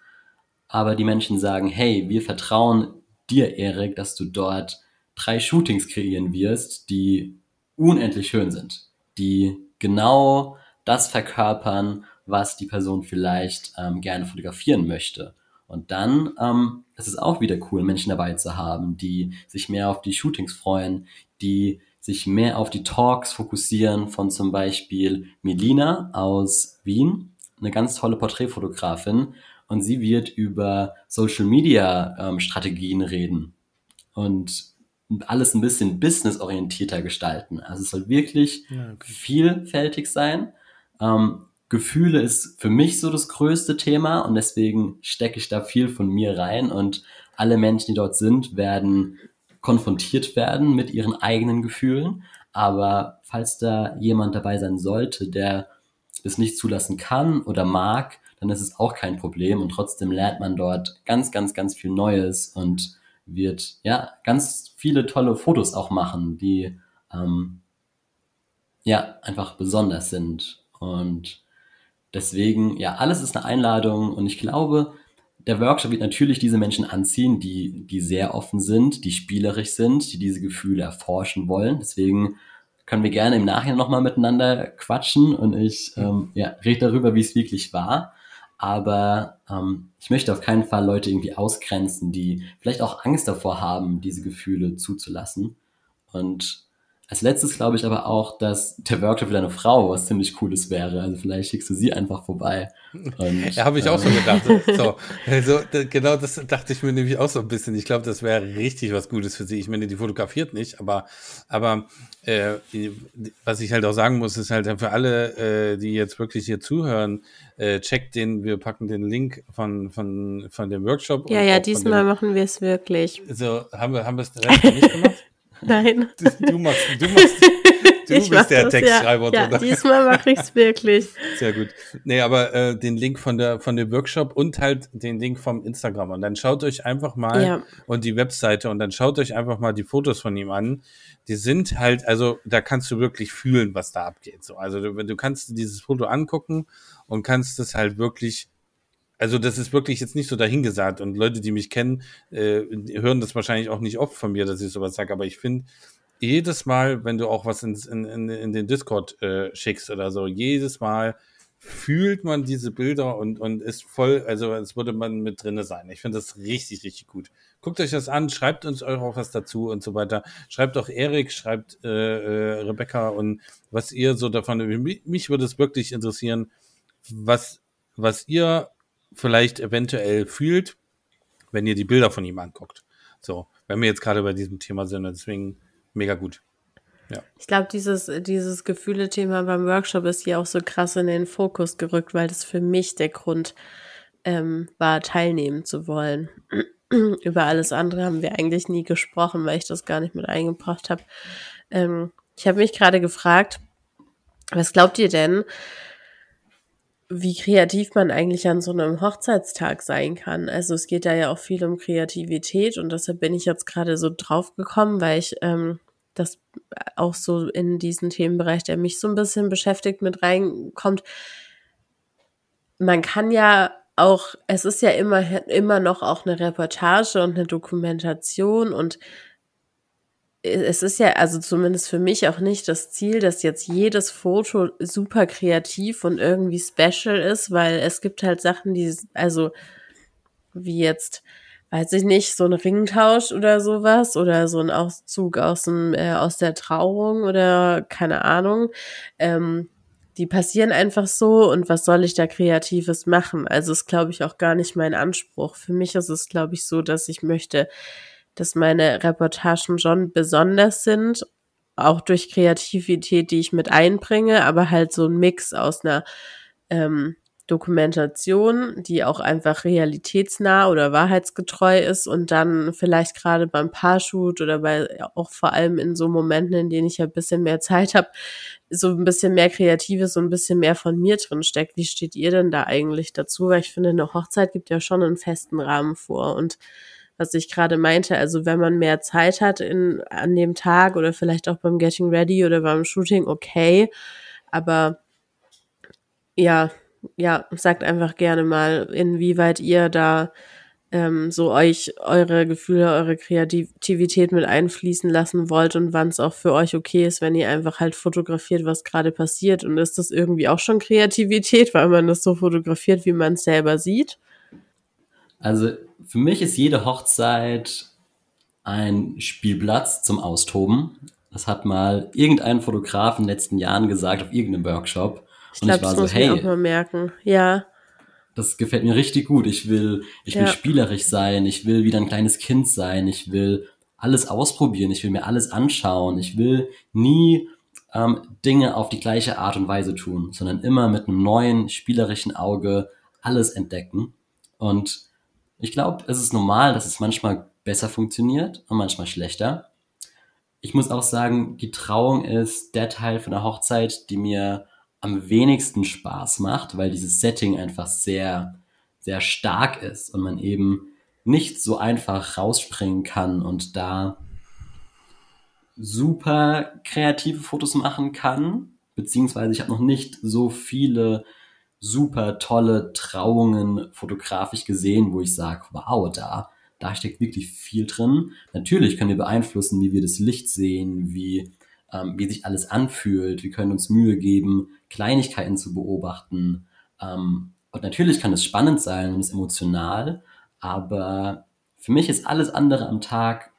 Aber die Menschen sagen, hey, wir vertrauen dir, Erik, dass du dort drei Shootings kreieren wirst, die unendlich schön sind, die genau das verkörpern, was die Person vielleicht ähm, gerne fotografieren möchte. Und dann ähm, ist es auch wieder cool, Menschen dabei zu haben, die sich mehr auf die Shootings freuen, die sich mehr auf die Talks fokussieren von zum Beispiel Melina aus Wien, eine ganz tolle Porträtfotografin. Und sie wird über Social Media ähm, Strategien reden und alles ein bisschen businessorientierter gestalten. Also es soll wirklich ja, okay. vielfältig sein. Ähm, Gefühle ist für mich so das größte Thema und deswegen stecke ich da viel von mir rein und alle Menschen, die dort sind, werden konfrontiert werden mit ihren eigenen Gefühlen. Aber falls da jemand dabei sein sollte, der es nicht zulassen kann oder mag, dann ist es auch kein Problem und trotzdem lernt man dort ganz, ganz, ganz viel Neues und wird ja ganz viele tolle Fotos auch machen, die ähm, ja einfach besonders sind und Deswegen, ja, alles ist eine Einladung und ich glaube, der Workshop wird natürlich diese Menschen anziehen, die, die sehr offen sind, die spielerisch sind, die diese Gefühle erforschen wollen. Deswegen können wir gerne im Nachhinein nochmal miteinander quatschen und ich ähm, ja, rede darüber, wie es wirklich war. Aber ähm, ich möchte auf keinen Fall Leute irgendwie ausgrenzen, die vielleicht auch Angst davor haben, diese Gefühle zuzulassen. Und als letztes glaube ich aber auch, dass der Workshop für deine Frau was ziemlich Cooles wäre. Also vielleicht schickst du sie einfach vorbei. Und, ja, habe ich auch schon gedacht. So, also, genau das dachte ich mir nämlich auch so ein bisschen. Ich glaube, das wäre richtig was Gutes für sie. Ich meine, die fotografiert nicht, aber, aber äh, was ich halt auch sagen muss, ist halt für alle, äh, die jetzt wirklich hier zuhören, äh, checkt den, wir packen den Link von, von, von dem Workshop. Ja, ja, diesmal dem, machen wir es wirklich. So, haben wir, haben wir es direkt nicht gemacht? Nein. Du, machst, du machst, du ich bist der das, Textschreiber. Ja, ja diesmal mache ich es wirklich. Sehr gut. Nee, aber äh, den Link von der von dem Workshop und halt den Link vom Instagram. Und dann schaut euch einfach mal ja. und die Webseite und dann schaut euch einfach mal die Fotos von ihm an. Die sind halt, also da kannst du wirklich fühlen, was da abgeht. So, also du, du kannst dieses Foto angucken und kannst es halt wirklich also das ist wirklich jetzt nicht so dahingesagt und Leute, die mich kennen, äh, hören das wahrscheinlich auch nicht oft von mir, dass ich sowas sage, aber ich finde, jedes Mal, wenn du auch was in, in, in den Discord äh, schickst oder so, jedes Mal fühlt man diese Bilder und, und ist voll, also als würde man mit drinne sein. Ich finde das richtig, richtig gut. Guckt euch das an, schreibt uns auch was dazu und so weiter. Schreibt auch Erik, schreibt äh, äh, Rebecca und was ihr so davon, mich, mich würde es wirklich interessieren, was, was ihr vielleicht eventuell fühlt, wenn ihr die Bilder von ihm anguckt. So, wenn wir jetzt gerade bei diesem Thema sind, deswegen mega gut. Ja. Ich glaube, dieses, dieses Gefühle-Thema beim Workshop ist hier auch so krass in den Fokus gerückt, weil das für mich der Grund ähm, war, teilnehmen zu wollen. Über alles andere haben wir eigentlich nie gesprochen, weil ich das gar nicht mit eingebracht habe. Ähm, ich habe mich gerade gefragt, was glaubt ihr denn, wie kreativ man eigentlich an so einem Hochzeitstag sein kann. Also es geht da ja auch viel um Kreativität und deshalb bin ich jetzt gerade so drauf gekommen, weil ich ähm, das auch so in diesen Themenbereich, der mich so ein bisschen beschäftigt, mit reinkommt. Man kann ja auch, es ist ja immer, immer noch auch eine Reportage und eine Dokumentation und es ist ja, also zumindest für mich auch nicht das Ziel, dass jetzt jedes Foto super kreativ und irgendwie special ist, weil es gibt halt Sachen, die, also wie jetzt, weiß ich nicht, so ein Ringtausch oder sowas oder so ein Auszug aus dem, äh, aus der Trauung oder keine Ahnung. Ähm, die passieren einfach so und was soll ich da Kreatives machen? Also ist, glaube ich, auch gar nicht mein Anspruch. Für mich ist es, glaube ich, so, dass ich möchte, dass meine Reportagen schon besonders sind, auch durch Kreativität, die ich mit einbringe, aber halt so ein Mix aus einer ähm, Dokumentation, die auch einfach realitätsnah oder wahrheitsgetreu ist und dann vielleicht gerade beim Paarshoot oder bei auch vor allem in so Momenten, in denen ich ja ein bisschen mehr Zeit habe, so ein bisschen mehr Kreatives, so ein bisschen mehr von mir drin steckt. Wie steht ihr denn da eigentlich dazu? Weil ich finde, eine Hochzeit gibt ja schon einen festen Rahmen vor und was ich gerade meinte. Also wenn man mehr Zeit hat in, an dem Tag oder vielleicht auch beim Getting Ready oder beim Shooting, okay. Aber ja, ja, sagt einfach gerne mal, inwieweit ihr da ähm, so euch eure Gefühle, eure Kreativität mit einfließen lassen wollt und wann es auch für euch okay ist, wenn ihr einfach halt fotografiert, was gerade passiert. Und ist das irgendwie auch schon Kreativität, weil man das so fotografiert, wie man es selber sieht? Also für mich ist jede Hochzeit ein Spielplatz zum Austoben. Das hat mal irgendein Fotograf in den letzten Jahren gesagt auf irgendeinem Workshop. Ich glaube, das so, muss hey, auch mal merken. Ja. Das gefällt mir richtig gut. Ich will, ich will spielerisch sein. Ich will wieder ein kleines Kind sein. Ich will alles ausprobieren. Ich will mir alles anschauen. Ich will nie ähm, Dinge auf die gleiche Art und Weise tun, sondern immer mit einem neuen spielerischen Auge alles entdecken. Und ich glaube, es ist normal, dass es manchmal besser funktioniert und manchmal schlechter. Ich muss auch sagen, die Trauung ist der Teil von der Hochzeit, die mir am wenigsten Spaß macht, weil dieses Setting einfach sehr, sehr stark ist und man eben nicht so einfach rausspringen kann und da super kreative Fotos machen kann, beziehungsweise ich habe noch nicht so viele super tolle Trauungen fotografisch gesehen, wo ich sage, wow, da, da steckt wirklich viel drin. Natürlich können wir beeinflussen, wie wir das Licht sehen, wie, ähm, wie sich alles anfühlt. Wir können uns Mühe geben, Kleinigkeiten zu beobachten. Ähm, und natürlich kann es spannend sein und ist emotional, aber für mich ist alles andere am Tag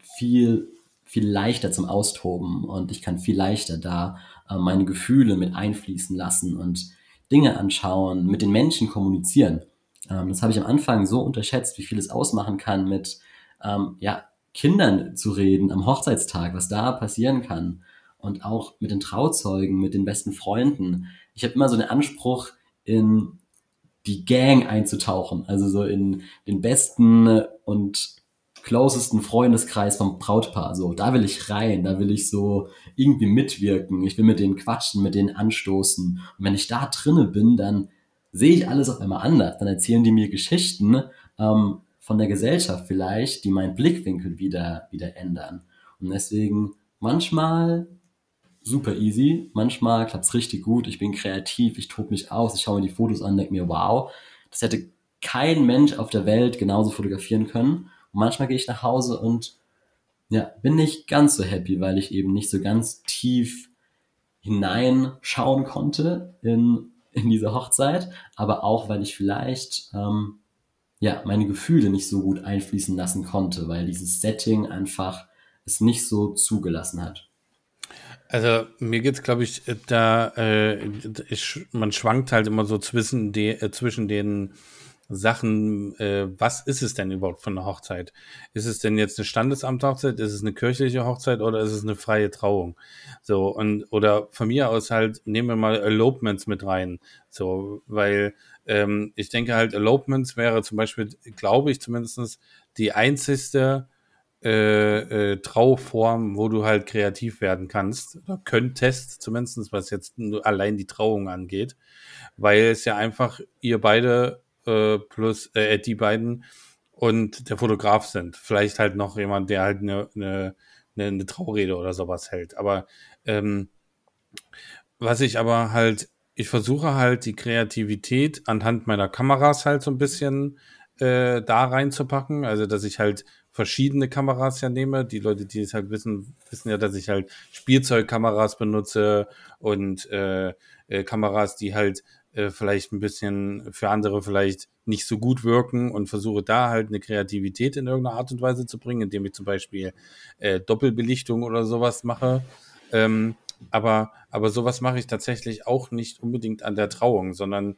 viel, viel leichter zum Austoben und ich kann viel leichter da äh, meine Gefühle mit einfließen lassen und Dinge anschauen, mit den Menschen kommunizieren. Ähm, das habe ich am Anfang so unterschätzt, wie viel es ausmachen kann, mit ähm, ja, Kindern zu reden am Hochzeitstag, was da passieren kann. Und auch mit den Trauzeugen, mit den besten Freunden. Ich habe immer so den Anspruch, in die Gang einzutauchen, also so in den besten und closesten Freundeskreis vom Brautpaar. So, da will ich rein, da will ich so irgendwie mitwirken. Ich will mit denen quatschen, mit denen anstoßen. Und wenn ich da drinne bin, dann sehe ich alles auf einmal anders. Dann erzählen die mir Geschichten ähm, von der Gesellschaft vielleicht, die meinen Blickwinkel wieder, wieder ändern. Und deswegen manchmal super easy, manchmal klappt's richtig gut. Ich bin kreativ, ich tobe mich aus, ich schaue mir die Fotos an, denke mir, wow, das hätte kein Mensch auf der Welt genauso fotografieren können. Und manchmal gehe ich nach Hause und ja, bin nicht ganz so happy, weil ich eben nicht so ganz tief hineinschauen konnte in, in diese Hochzeit, aber auch, weil ich vielleicht ähm, ja meine Gefühle nicht so gut einfließen lassen konnte, weil dieses Setting einfach es nicht so zugelassen hat. Also mir geht's, glaube ich, da äh, ich, man schwankt halt immer so zwischen, de, äh, zwischen den Sachen, äh, was ist es denn überhaupt von einer Hochzeit? Ist es denn jetzt eine Standesamthochzeit? Ist es eine kirchliche Hochzeit oder ist es eine freie Trauung? So, und, oder von mir aus halt, nehmen wir mal Elopements mit rein. So, weil ähm, ich denke halt, Elopements wäre zum Beispiel, glaube ich zumindestens die einzigste äh, äh, Trauform, wo du halt kreativ werden kannst, oder könntest, zumindestens was jetzt nur allein die Trauung angeht, weil es ja einfach ihr beide äh, plus äh, die beiden und der Fotograf sind. Vielleicht halt noch jemand, der halt eine, eine, eine Traurede oder sowas hält. Aber ähm, was ich aber halt, ich versuche halt die Kreativität anhand meiner Kameras halt so ein bisschen äh, da reinzupacken. Also, dass ich halt verschiedene Kameras ja nehme. Die Leute, die es halt wissen, wissen ja, dass ich halt Spielzeugkameras benutze und äh, äh, Kameras, die halt äh, vielleicht ein bisschen für andere vielleicht nicht so gut wirken und versuche da halt eine Kreativität in irgendeiner Art und Weise zu bringen, indem ich zum Beispiel äh, Doppelbelichtung oder sowas mache. Ähm, aber, aber sowas mache ich tatsächlich auch nicht unbedingt an der Trauung, sondern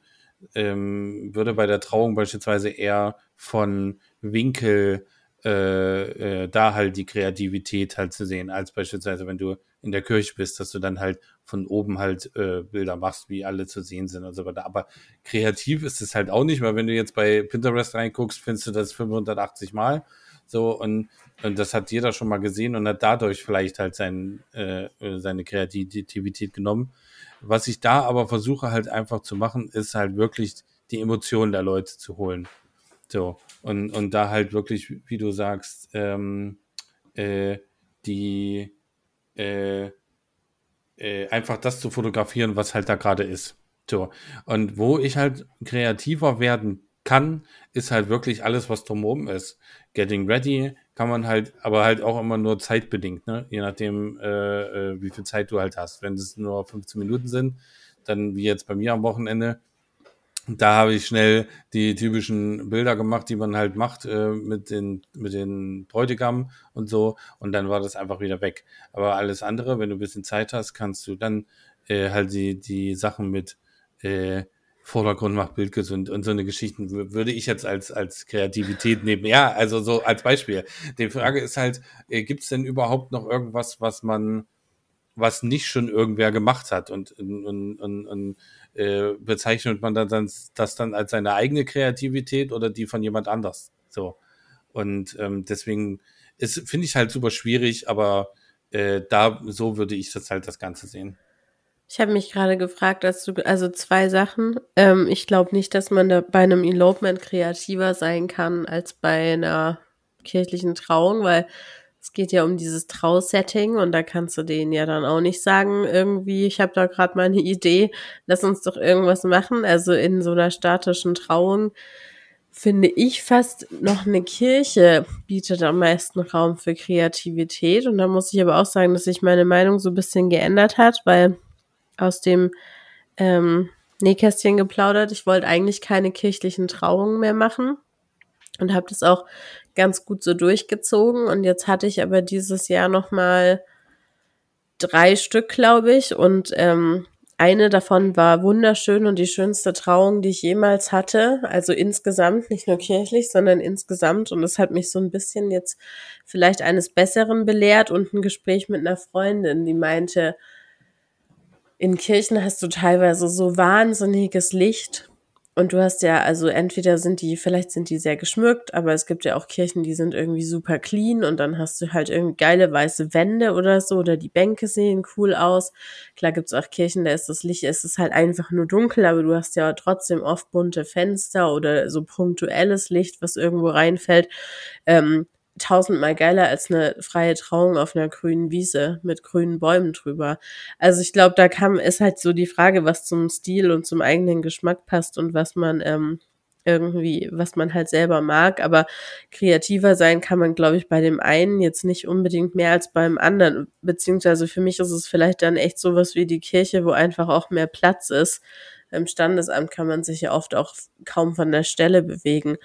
ähm, würde bei der Trauung beispielsweise eher von Winkel äh, äh, da halt die Kreativität halt zu sehen, als beispielsweise, wenn du in der Kirche bist, dass du dann halt von oben halt äh, Bilder machst, wie alle zu sehen sind und so weiter. Aber kreativ ist es halt auch nicht, weil wenn du jetzt bei Pinterest reinguckst, findest du das 580 Mal. So, und, und das hat jeder schon mal gesehen und hat dadurch vielleicht halt sein, äh, äh, seine Kreativität genommen. Was ich da aber versuche halt einfach zu machen, ist halt wirklich die Emotionen der Leute zu holen. So, und, und da halt wirklich, wie du sagst, ähm, äh, die äh, äh, einfach das zu fotografieren, was halt da gerade ist. So. Und wo ich halt kreativer werden kann, ist halt wirklich alles, was drumherum ist. Getting ready kann man halt, aber halt auch immer nur zeitbedingt, ne? Je nachdem, äh, äh wie viel Zeit du halt hast. Wenn es nur 15 Minuten sind, dann wie jetzt bei mir am Wochenende, da habe ich schnell die typischen Bilder gemacht, die man halt macht äh, mit den mit den Bräutigam und so und dann war das einfach wieder weg. Aber alles andere, wenn du ein bisschen Zeit hast, kannst du dann äh, halt die die Sachen mit äh, Vordergrund macht Bild gesund und so eine Geschichten würde ich jetzt als als Kreativität nehmen. Ja, also so als Beispiel. Die Frage ist halt, äh, gibt es denn überhaupt noch irgendwas, was man was nicht schon irgendwer gemacht hat und, und, und, und äh, bezeichnet man dann das dann als seine eigene Kreativität oder die von jemand anders. So. Und ähm, deswegen finde ich halt super schwierig, aber äh, da, so würde ich das halt das Ganze sehen. Ich habe mich gerade gefragt, dass du, also zwei Sachen. Ähm, ich glaube nicht, dass man da bei einem Elopement kreativer sein kann als bei einer kirchlichen Trauung, weil es geht ja um dieses Trausetting und da kannst du denen ja dann auch nicht sagen, irgendwie, ich habe da gerade mal eine Idee, lass uns doch irgendwas machen. Also in so einer statischen Trauung finde ich fast noch eine Kirche bietet am meisten Raum für Kreativität. Und da muss ich aber auch sagen, dass sich meine Meinung so ein bisschen geändert hat, weil aus dem ähm, Nähkästchen geplaudert, ich wollte eigentlich keine kirchlichen Trauungen mehr machen und habe das auch ganz gut so durchgezogen. Und jetzt hatte ich aber dieses Jahr noch mal drei Stück, glaube ich. Und ähm, eine davon war wunderschön und die schönste Trauung, die ich jemals hatte. Also insgesamt, nicht nur kirchlich, sondern insgesamt. Und es hat mich so ein bisschen jetzt vielleicht eines Besseren belehrt und ein Gespräch mit einer Freundin, die meinte, in Kirchen hast du teilweise so wahnsinniges Licht und du hast ja, also entweder sind die, vielleicht sind die sehr geschmückt, aber es gibt ja auch Kirchen, die sind irgendwie super clean und dann hast du halt irgendwie geile weiße Wände oder so oder die Bänke sehen cool aus. Klar gibt's auch Kirchen, da ist das Licht, es ist halt einfach nur dunkel, aber du hast ja trotzdem oft bunte Fenster oder so punktuelles Licht, was irgendwo reinfällt. Ähm, tausendmal geiler als eine freie Trauung auf einer grünen Wiese mit grünen Bäumen drüber. Also ich glaube, da kam ist halt so die Frage, was zum Stil und zum eigenen Geschmack passt und was man ähm, irgendwie, was man halt selber mag. Aber kreativer sein kann man, glaube ich, bei dem einen jetzt nicht unbedingt mehr als beim anderen. Beziehungsweise für mich ist es vielleicht dann echt sowas wie die Kirche, wo einfach auch mehr Platz ist. Im Standesamt kann man sich ja oft auch kaum von der Stelle bewegen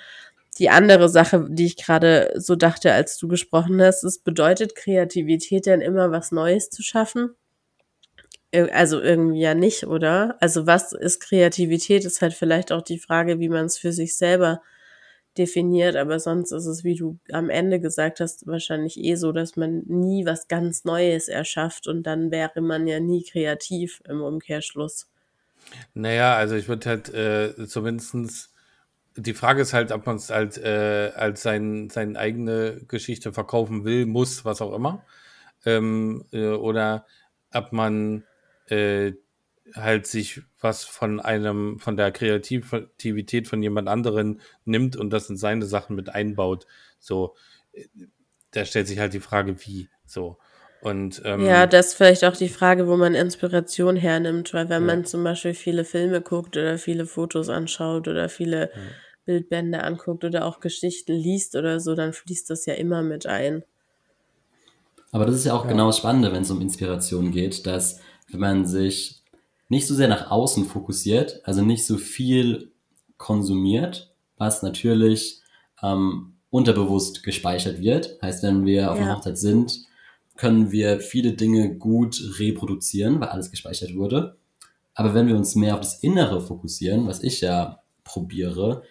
die andere Sache, die ich gerade so dachte, als du gesprochen hast, es bedeutet Kreativität denn immer was Neues zu schaffen? Also irgendwie ja nicht, oder? Also was ist Kreativität? Ist halt vielleicht auch die Frage, wie man es für sich selber definiert, aber sonst ist es, wie du am Ende gesagt hast, wahrscheinlich eh so, dass man nie was ganz Neues erschafft und dann wäre man ja nie kreativ im Umkehrschluss. Naja, also ich würde halt äh, zumindestens die Frage ist halt, ob man es halt äh, als sein, seine eigene Geschichte verkaufen will, muss, was auch immer. Ähm, äh, oder ob man äh, halt sich was von einem, von der Kreativität von jemand anderen nimmt und das in seine Sachen mit einbaut. So, äh, da stellt sich halt die Frage, wie. So. Und, ähm, ja, das ist vielleicht auch die Frage, wo man Inspiration hernimmt, weil wenn ja. man zum Beispiel viele Filme guckt oder viele Fotos anschaut oder viele ja. Bildbände anguckt oder auch Geschichten liest oder so, dann fließt das ja immer mit ein. Aber das ist ja auch ja. genau das Spannende, wenn es um Inspiration geht, dass wenn man sich nicht so sehr nach außen fokussiert, also nicht so viel konsumiert, was natürlich ähm, unterbewusst gespeichert wird. Heißt, wenn wir auf ja. einer Hochzeit sind, können wir viele Dinge gut reproduzieren, weil alles gespeichert wurde. Aber wenn wir uns mehr auf das Innere fokussieren, was ich ja probiere,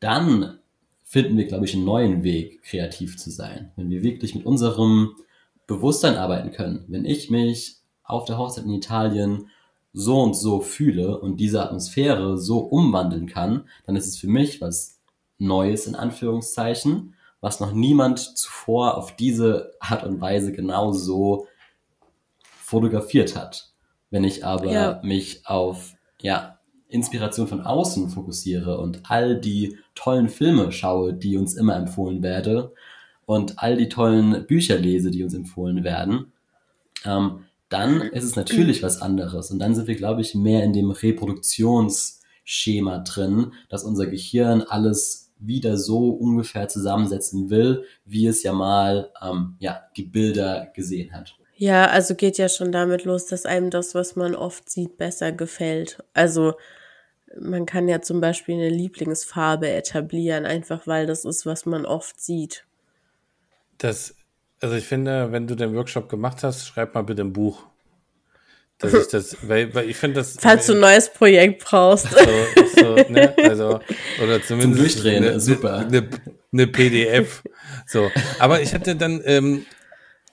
dann finden wir, glaube ich, einen neuen Weg, kreativ zu sein. Wenn wir wirklich mit unserem Bewusstsein arbeiten können. Wenn ich mich auf der Hochzeit in Italien so und so fühle und diese Atmosphäre so umwandeln kann, dann ist es für mich was Neues in Anführungszeichen, was noch niemand zuvor auf diese Art und Weise genau so fotografiert hat. Wenn ich aber ja. mich auf ja, Inspiration von außen fokussiere und all die tollen Filme schaue, die uns immer empfohlen werden und all die tollen Bücher lese, die uns empfohlen werden, ähm, dann ist es natürlich was anderes. Und dann sind wir, glaube ich, mehr in dem Reproduktionsschema drin, dass unser Gehirn alles wieder so ungefähr zusammensetzen will, wie es ja mal ähm, ja, die Bilder gesehen hat. Ja, also geht ja schon damit los, dass einem das, was man oft sieht, besser gefällt. Also man kann ja zum Beispiel eine Lieblingsfarbe etablieren, einfach weil das ist, was man oft sieht. Das, also ich finde, wenn du den Workshop gemacht hast, schreib mal bitte ein Buch. Dass ich das, weil, weil ich finde das. Falls du ein neues Projekt brauchst. So, so, ne, also, oder zumindest. Zum Durchdrehen, eine, super. Eine, eine PDF. So. Aber ich hatte dann, ähm,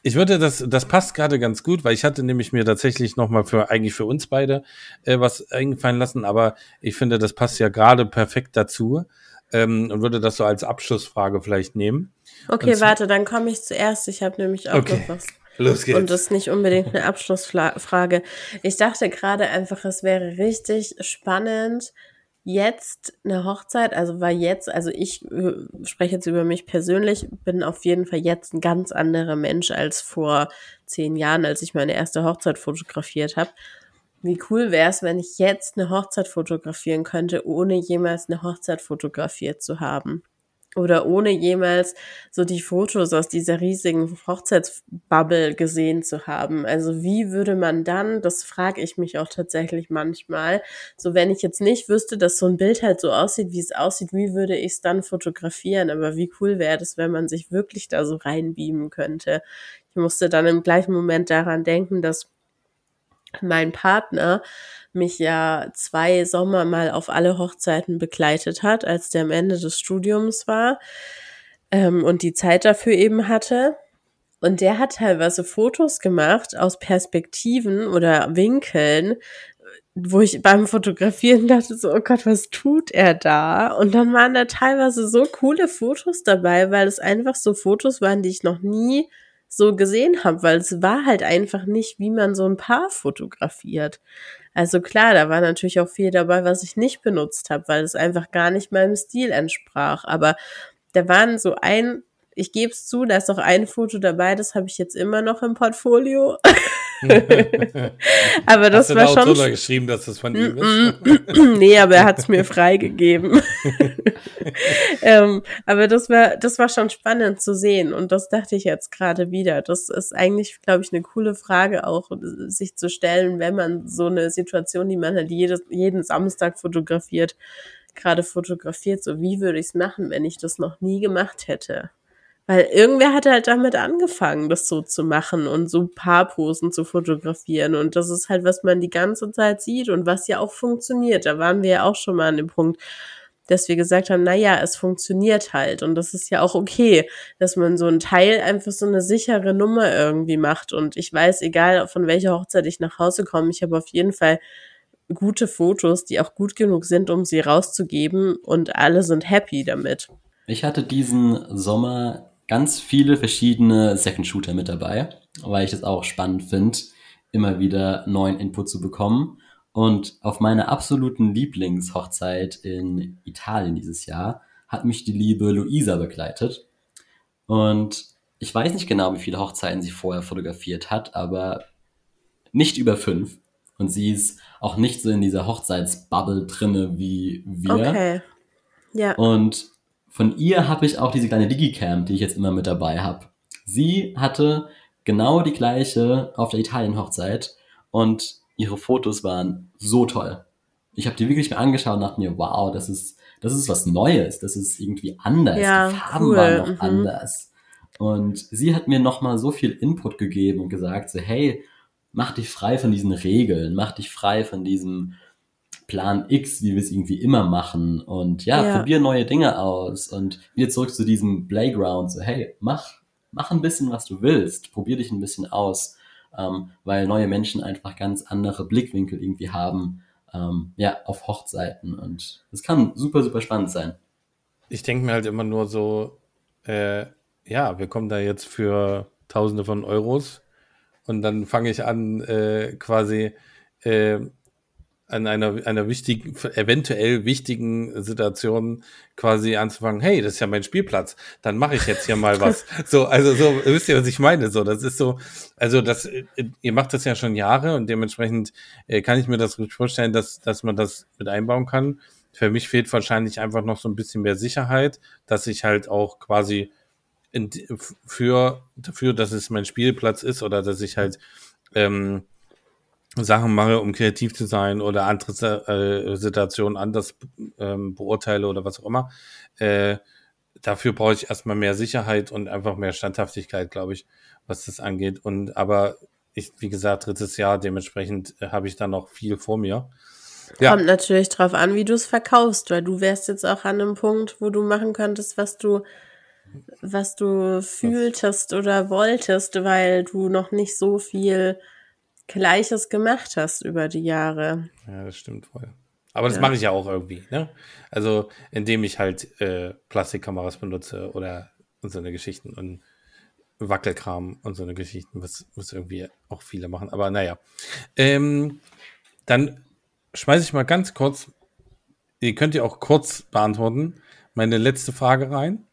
ich würde das, das passt gerade ganz gut, weil ich hatte nämlich mir tatsächlich nochmal für, eigentlich für uns beide äh, was eingefallen lassen, aber ich finde, das passt ja gerade perfekt dazu ähm, und würde das so als Abschlussfrage vielleicht nehmen. Okay, warte, dann komme ich zuerst. Ich habe nämlich auch okay. noch was. Los geht's. Und das ist nicht unbedingt eine Abschlussfrage. Ich dachte gerade einfach, es wäre richtig spannend, jetzt eine Hochzeit, also war jetzt, also ich äh, spreche jetzt über mich persönlich, bin auf jeden Fall jetzt ein ganz anderer Mensch als vor zehn Jahren, als ich meine erste Hochzeit fotografiert habe. Wie cool wäre es, wenn ich jetzt eine Hochzeit fotografieren könnte, ohne jemals eine Hochzeit fotografiert zu haben. Oder ohne jemals so die Fotos aus dieser riesigen Hochzeitsbubble gesehen zu haben. Also wie würde man dann, das frage ich mich auch tatsächlich manchmal, so wenn ich jetzt nicht wüsste, dass so ein Bild halt so aussieht, wie es aussieht, wie würde ich es dann fotografieren? Aber wie cool wäre das, wenn man sich wirklich da so reinbeamen könnte? Ich musste dann im gleichen Moment daran denken, dass mein Partner mich ja zwei Sommer mal auf alle Hochzeiten begleitet hat, als der am Ende des Studiums war ähm, und die Zeit dafür eben hatte. Und der hat teilweise Fotos gemacht aus Perspektiven oder Winkeln, wo ich beim Fotografieren dachte so, oh Gott, was tut er da? Und dann waren da teilweise so coole Fotos dabei, weil es einfach so Fotos waren, die ich noch nie so gesehen habe, weil es war halt einfach nicht, wie man so ein Paar fotografiert. Also klar, da war natürlich auch viel dabei, was ich nicht benutzt habe, weil es einfach gar nicht meinem Stil entsprach. Aber da waren so ein, ich gebe es zu, da ist auch ein Foto dabei, das habe ich jetzt immer noch im Portfolio. aber das Hast du war da auch schon. geschrieben, dass das von ihm ist? nee, aber er hat es mir freigegeben. ähm, aber das war, das war schon spannend zu sehen und das dachte ich jetzt gerade wieder. Das ist eigentlich, glaube ich, eine coole Frage auch, sich zu stellen, wenn man so eine Situation, die man halt jedes, jeden Samstag fotografiert, gerade fotografiert, so wie würde ich es machen, wenn ich das noch nie gemacht hätte? Weil irgendwer hat halt damit angefangen, das so zu machen und so Paarposen zu fotografieren. Und das ist halt, was man die ganze Zeit sieht und was ja auch funktioniert. Da waren wir ja auch schon mal an dem Punkt, dass wir gesagt haben, na ja, es funktioniert halt. Und das ist ja auch okay, dass man so ein Teil einfach so eine sichere Nummer irgendwie macht. Und ich weiß, egal von welcher Hochzeit ich nach Hause komme, ich habe auf jeden Fall gute Fotos, die auch gut genug sind, um sie rauszugeben. Und alle sind happy damit. Ich hatte diesen Sommer ganz viele verschiedene Second Shooter mit dabei, weil ich das auch spannend finde, immer wieder neuen Input zu bekommen. Und auf meiner absoluten Lieblingshochzeit in Italien dieses Jahr hat mich die liebe Luisa begleitet. Und ich weiß nicht genau, wie viele Hochzeiten sie vorher fotografiert hat, aber nicht über fünf. Und sie ist auch nicht so in dieser Hochzeitsbubble drinne wie wir. Okay. Ja. Und von ihr habe ich auch diese kleine Digicam, die ich jetzt immer mit dabei habe. Sie hatte genau die gleiche auf der Italien-Hochzeit und ihre Fotos waren so toll. Ich habe die wirklich mir angeschaut und dachte mir, wow, das ist, das ist was Neues, das ist irgendwie anders. Ja, die Farben cool, waren noch mhm. anders. Und sie hat mir nochmal so viel Input gegeben und gesagt, so, hey, mach dich frei von diesen Regeln, mach dich frei von diesem Plan X, wie wir es irgendwie immer machen. Und ja, Ja. probier neue Dinge aus. Und wieder zurück zu diesem Playground, so hey, mach, mach ein bisschen, was du willst, probier dich ein bisschen aus, ähm, weil neue Menschen einfach ganz andere Blickwinkel irgendwie haben, ähm, ja, auf Hochzeiten. Und das kann super, super spannend sein. Ich denke mir halt immer nur so, äh, ja, wir kommen da jetzt für Tausende von Euros. Und dann fange ich an, äh, quasi äh, an einer, einer wichtigen, eventuell wichtigen Situation quasi anzufangen, hey, das ist ja mein Spielplatz, dann mache ich jetzt hier mal was. So, also so, wisst ihr, was ich meine? So, das ist so, also das, äh, ihr macht das ja schon Jahre und dementsprechend äh, kann ich mir das gut vorstellen, dass, dass man das mit einbauen kann. Für mich fehlt wahrscheinlich einfach noch so ein bisschen mehr Sicherheit, dass ich halt auch quasi in, für, dafür, dass es mein Spielplatz ist oder dass ich halt ähm, Sachen mache, um kreativ zu sein oder andere äh, Situationen anders ähm, beurteile oder was auch immer. Äh, dafür brauche ich erstmal mehr Sicherheit und einfach mehr Standhaftigkeit, glaube ich, was das angeht. Und aber ich, wie gesagt, drittes Jahr, dementsprechend äh, habe ich da noch viel vor mir. Ja. Kommt natürlich drauf an, wie du es verkaufst, weil du wärst jetzt auch an einem Punkt, wo du machen könntest, was du, was du fühltest oder wolltest, weil du noch nicht so viel Gleiches gemacht hast über die Jahre. Ja, das stimmt voll. Aber das Ja. mache ich ja auch irgendwie, ne? Also, indem ich halt äh, Plastikkameras benutze oder und so eine Geschichten und Wackelkram und so eine Geschichten, was, was irgendwie auch viele machen. Aber naja. Ähm, dann schmeiße ich mal ganz kurz, ihr könnt ihr auch kurz beantworten, meine letzte Frage rein.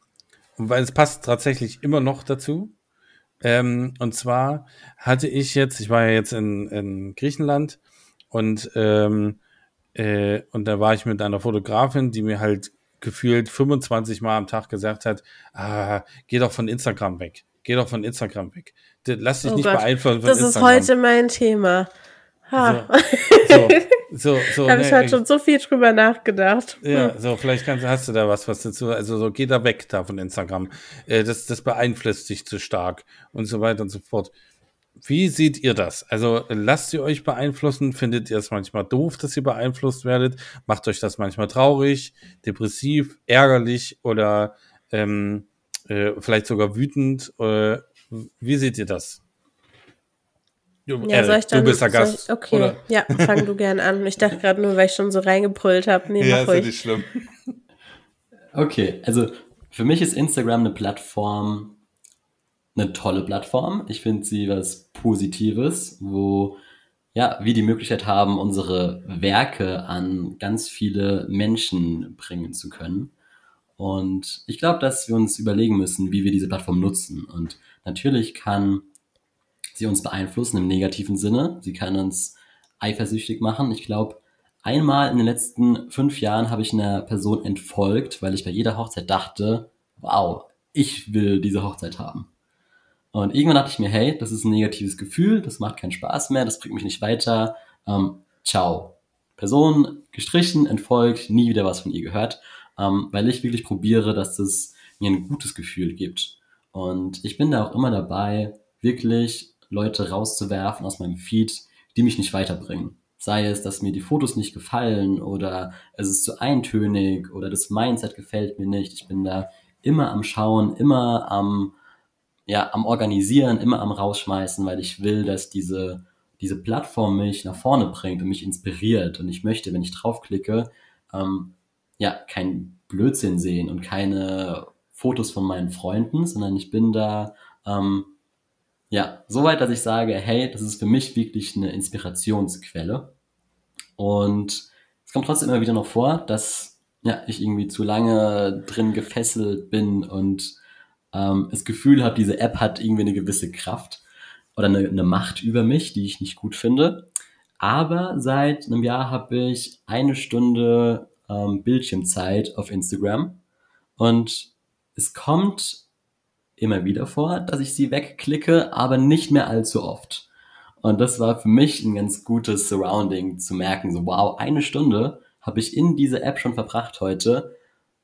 Und weil es passt tatsächlich immer noch dazu. Ähm, und zwar hatte ich jetzt, ich war ja jetzt in, in Griechenland und, ähm, äh, und da war ich mit einer Fotografin, die mir halt gefühlt 25 Mal am Tag gesagt hat, ah, geh doch von Instagram weg. Geh doch von Instagram weg. Lass dich oh nicht Gott, beeinflussen von das Instagram. Das ist heute mein Thema. Ha. So, so, so, so da habe ich halt schon so viel drüber nachgedacht. Ja, so, vielleicht kannst, hast du da was, was dazu, also so, geh da weg da von Instagram. Äh, das, das beeinflusst dich zu stark und so weiter und so fort. Wie seht ihr das? Also lasst ihr euch beeinflussen? Findet ihr es manchmal doof, dass ihr beeinflusst werdet? Macht euch das manchmal traurig, depressiv, ärgerlich oder ähm, äh, vielleicht sogar wütend? Äh, wie seht ihr das? Du, ja, äh, soll ich dann, du bist der Gast. Ich, okay, oder? ja, fang du gern an. Ich dachte gerade nur, weil ich schon so reingepult habe. Nee, ja, ist ja nicht schlimm. Okay, also für mich ist Instagram eine Plattform, eine tolle Plattform. Ich finde sie was Positives, wo ja, wir die Möglichkeit haben, unsere Werke an ganz viele Menschen bringen zu können. Und ich glaube, dass wir uns überlegen müssen, wie wir diese Plattform nutzen. Und natürlich kann sie uns beeinflussen im negativen Sinne. Sie kann uns eifersüchtig machen. Ich glaube, einmal in den letzten fünf Jahren habe ich einer Person entfolgt, weil ich bei jeder Hochzeit dachte, wow, ich will diese Hochzeit haben. Und irgendwann dachte ich mir, hey, das ist ein negatives Gefühl, das macht keinen Spaß mehr, das bringt mich nicht weiter. Ähm, ciao. Person gestrichen, entfolgt, nie wieder was von ihr gehört, ähm, weil ich wirklich probiere, dass es mir ein gutes Gefühl gibt. Und ich bin da auch immer dabei, wirklich Leute rauszuwerfen aus meinem Feed, die mich nicht weiterbringen. Sei es, dass mir die Fotos nicht gefallen oder es ist zu eintönig oder das Mindset gefällt mir nicht. Ich bin da immer am Schauen, immer am ja, am Organisieren, immer am Rausschmeißen, weil ich will, dass diese, diese Plattform mich nach vorne bringt und mich inspiriert. Und ich möchte, wenn ich draufklicke, ähm, ja, kein Blödsinn sehen und keine Fotos von meinen Freunden, sondern ich bin da, ähm, ja, so weit, dass ich sage, hey, das ist für mich wirklich eine Inspirationsquelle. Und es kommt trotzdem immer wieder noch vor, dass ja, ich irgendwie zu lange drin gefesselt bin und ähm, das Gefühl habe, diese App hat irgendwie eine gewisse Kraft oder eine, eine Macht über mich, die ich nicht gut finde. Aber seit einem Jahr habe ich eine Stunde ähm, Bildschirmzeit auf Instagram und es kommt immer wieder vor, dass ich sie wegklicke, aber nicht mehr allzu oft. Und das war für mich ein ganz gutes Surrounding zu merken, so wow, eine Stunde habe ich in diese App schon verbracht heute.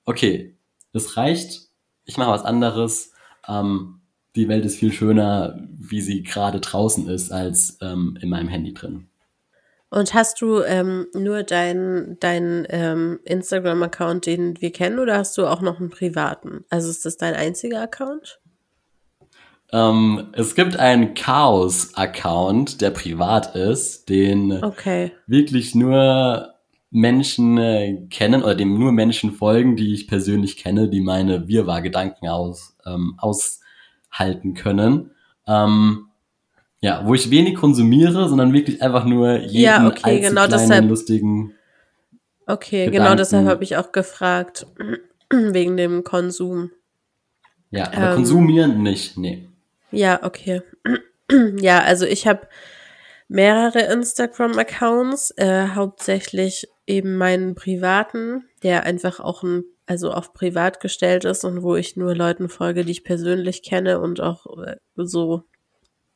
Okay, das reicht, ich mache was anderes. Ähm, die Welt ist viel schöner, wie sie gerade draußen ist, als ähm, in meinem Handy drin. Und hast du ähm, nur deinen dein, ähm, Instagram-Account, den wir kennen, oder hast du auch noch einen privaten? Also ist das dein einziger Account? Ähm, es gibt einen Chaos-Account, der privat ist, den okay. wirklich nur Menschen äh, kennen oder dem nur Menschen folgen, die ich persönlich kenne, die meine Wirrwarr-Gedanken aus, ähm, aushalten können. Ähm, ja, wo ich wenig konsumiere, sondern wirklich einfach nur jeden ja, okay, genau deshalb, lustigen. Okay, genau Gedanken. genau deshalb habe ich auch gefragt, wegen dem Konsum. Ja, aber ähm, konsumieren nicht, nee. Ja, okay. ja, also ich habe mehrere Instagram-Accounts, äh, hauptsächlich eben meinen privaten, der einfach auch ein, also auf privat gestellt ist und wo ich nur Leuten folge, die ich persönlich kenne und auch äh, so,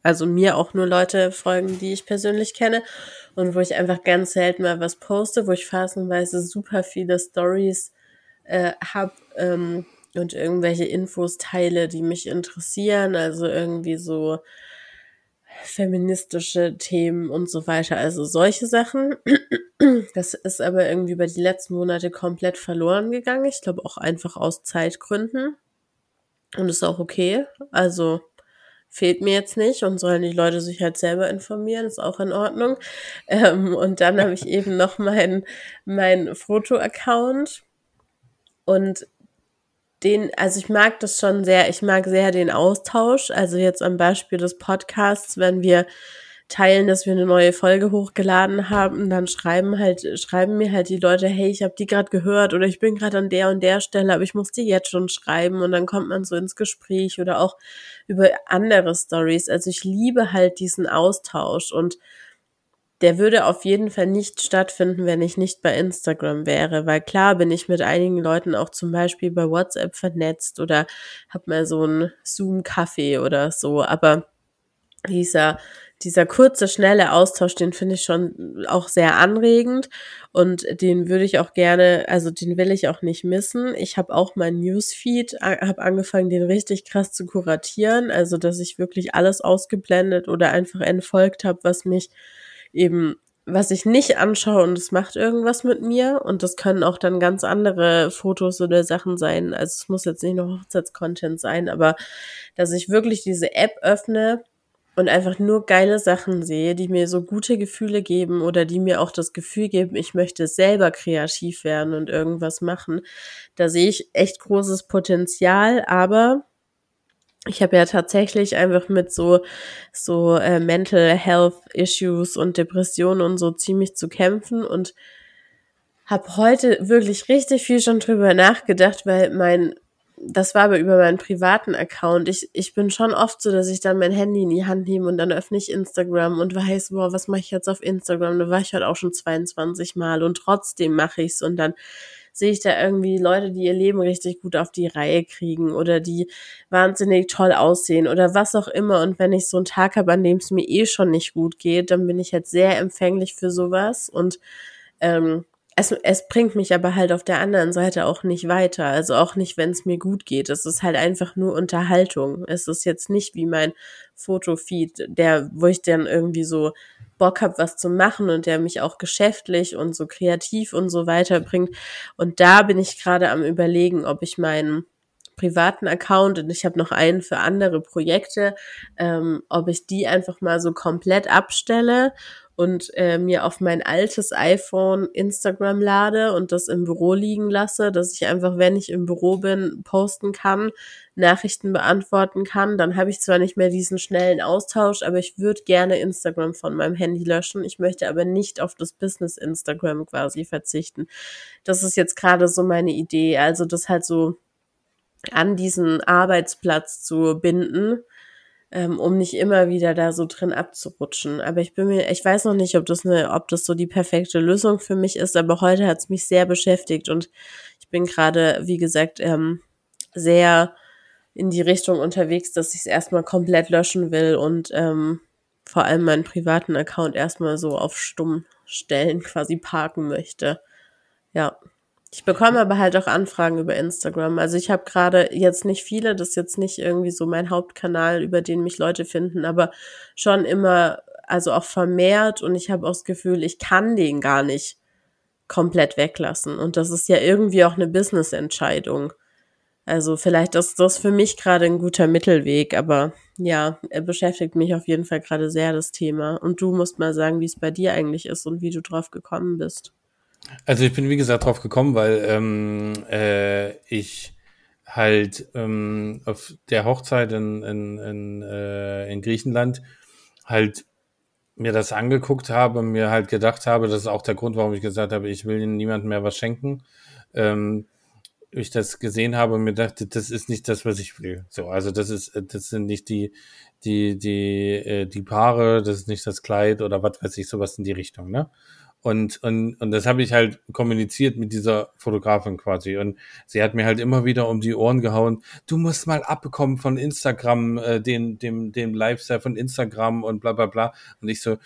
also mir auch nur Leute folgen, die ich persönlich kenne und wo ich einfach ganz selten mal was poste, wo ich phasenweise super viele Stories äh, hab ähm, und irgendwelche Infos teile, die mich interessieren, also irgendwie so feministische Themen und so weiter, also solche Sachen. Das ist aber irgendwie über die letzten Monate komplett verloren gegangen. Ich glaube auch einfach aus Zeitgründen. Und ist auch okay. Also fehlt mir jetzt nicht und sollen die Leute sich halt selber informieren, ist auch in Ordnung. Ähm, und dann habe ich eben noch meinen mein Foto-Account und den, also ich mag das schon sehr, ich mag sehr den Austausch. Also jetzt am Beispiel des Podcasts, wenn wir teilen, dass wir eine neue Folge hochgeladen haben, dann schreiben halt, schreiben mir halt die Leute, hey, ich habe die gerade gehört oder ich bin gerade an der und der Stelle, aber ich muss die jetzt schon schreiben und dann kommt man so ins Gespräch oder auch über andere Stories. Also ich liebe halt diesen Austausch und der würde auf jeden Fall nicht stattfinden, wenn ich nicht bei Instagram wäre, weil klar bin ich mit einigen Leuten auch zum Beispiel bei WhatsApp vernetzt oder hab mal so ein Zoom-Kaffee oder so, aber dieser dieser kurze, schnelle Austausch, den finde ich schon auch sehr anregend und den würde ich auch gerne, also den will ich auch nicht missen. Ich habe auch mein Newsfeed, habe angefangen, den richtig krass zu kuratieren, also dass ich wirklich alles ausgeblendet oder einfach entfolgt habe, was mich eben was ich nicht anschaue und es macht irgendwas mit mir und das können auch dann ganz andere Fotos oder Sachen sein. Also es muss jetzt nicht nur Hochzeitscontent sein, aber dass ich wirklich diese App öffne und einfach nur geile Sachen sehe, die mir so gute Gefühle geben oder die mir auch das Gefühl geben, ich möchte selber kreativ werden und irgendwas machen. Da sehe ich echt großes Potenzial, aber ich habe ja tatsächlich einfach mit so so äh, Mental Health Issues und Depressionen und so ziemlich zu kämpfen und habe heute wirklich richtig viel schon drüber nachgedacht, weil mein das war aber über meinen privaten Account. Ich, ich bin schon oft so, dass ich dann mein Handy in die Hand nehme und dann öffne ich Instagram und weiß, boah, was mache ich jetzt auf Instagram? Da war ich heute auch schon 22 Mal und trotzdem mache ich's und dann sehe ich da irgendwie Leute, die ihr Leben richtig gut auf die Reihe kriegen oder die wahnsinnig toll aussehen oder was auch immer. Und wenn ich so einen Tag habe, an dem es mir eh schon nicht gut geht, dann bin ich jetzt sehr empfänglich für sowas und ähm, es, es bringt mich aber halt auf der anderen Seite auch nicht weiter. Also auch nicht, wenn es mir gut geht. Es ist halt einfach nur Unterhaltung. Es ist jetzt nicht wie mein Fotofeed, der, wo ich dann irgendwie so Bock habe, was zu machen und der mich auch geschäftlich und so kreativ und so weiterbringt. Und da bin ich gerade am überlegen, ob ich meinen privaten Account und ich habe noch einen für andere Projekte, ähm, ob ich die einfach mal so komplett abstelle und äh, mir auf mein altes iPhone Instagram lade und das im Büro liegen lasse, dass ich einfach, wenn ich im Büro bin, posten kann, Nachrichten beantworten kann. Dann habe ich zwar nicht mehr diesen schnellen Austausch, aber ich würde gerne Instagram von meinem Handy löschen. Ich möchte aber nicht auf das Business Instagram quasi verzichten. Das ist jetzt gerade so meine Idee. Also das halt so an diesen Arbeitsplatz zu binden ähm, um nicht immer wieder da so drin abzurutschen. Aber ich bin mir, ich weiß noch nicht, ob das eine, ob das so die perfekte Lösung für mich ist, aber heute hat es mich sehr beschäftigt und ich bin gerade, wie gesagt, ähm, sehr in die Richtung unterwegs, dass ich es erstmal komplett löschen will und ähm, vor allem meinen privaten Account erstmal so auf stumm stellen, quasi parken möchte. Ja. Ich bekomme aber halt auch Anfragen über Instagram. Also ich habe gerade jetzt nicht viele, das ist jetzt nicht irgendwie so mein Hauptkanal, über den mich Leute finden, aber schon immer, also auch vermehrt und ich habe auch das Gefühl, ich kann den gar nicht komplett weglassen. Und das ist ja irgendwie auch eine Business-Entscheidung. Also vielleicht ist das für mich gerade ein guter Mittelweg, aber ja, er beschäftigt mich auf jeden Fall gerade sehr das Thema. Und du musst mal sagen, wie es bei dir eigentlich ist und wie du drauf gekommen bist. Also ich bin wie gesagt drauf gekommen, weil ähm, äh, ich halt ähm, auf der Hochzeit in, in, in, äh, in Griechenland halt mir das angeguckt habe, mir halt gedacht habe, das ist auch der Grund, warum ich gesagt habe, ich will niemandem mehr was schenken. Ähm, ich das gesehen habe und mir dachte, das ist nicht das, was ich will. So, also das ist, das sind nicht die, die, die, äh, die Paare, das ist nicht das Kleid oder was weiß ich, sowas in die Richtung, ne? Und, und, und das habe ich halt kommuniziert mit dieser Fotografin quasi. Und sie hat mir halt immer wieder um die Ohren gehauen, du musst mal abbekommen von Instagram, äh, den, dem, dem Lifestyle von Instagram und bla bla bla. Und ich so,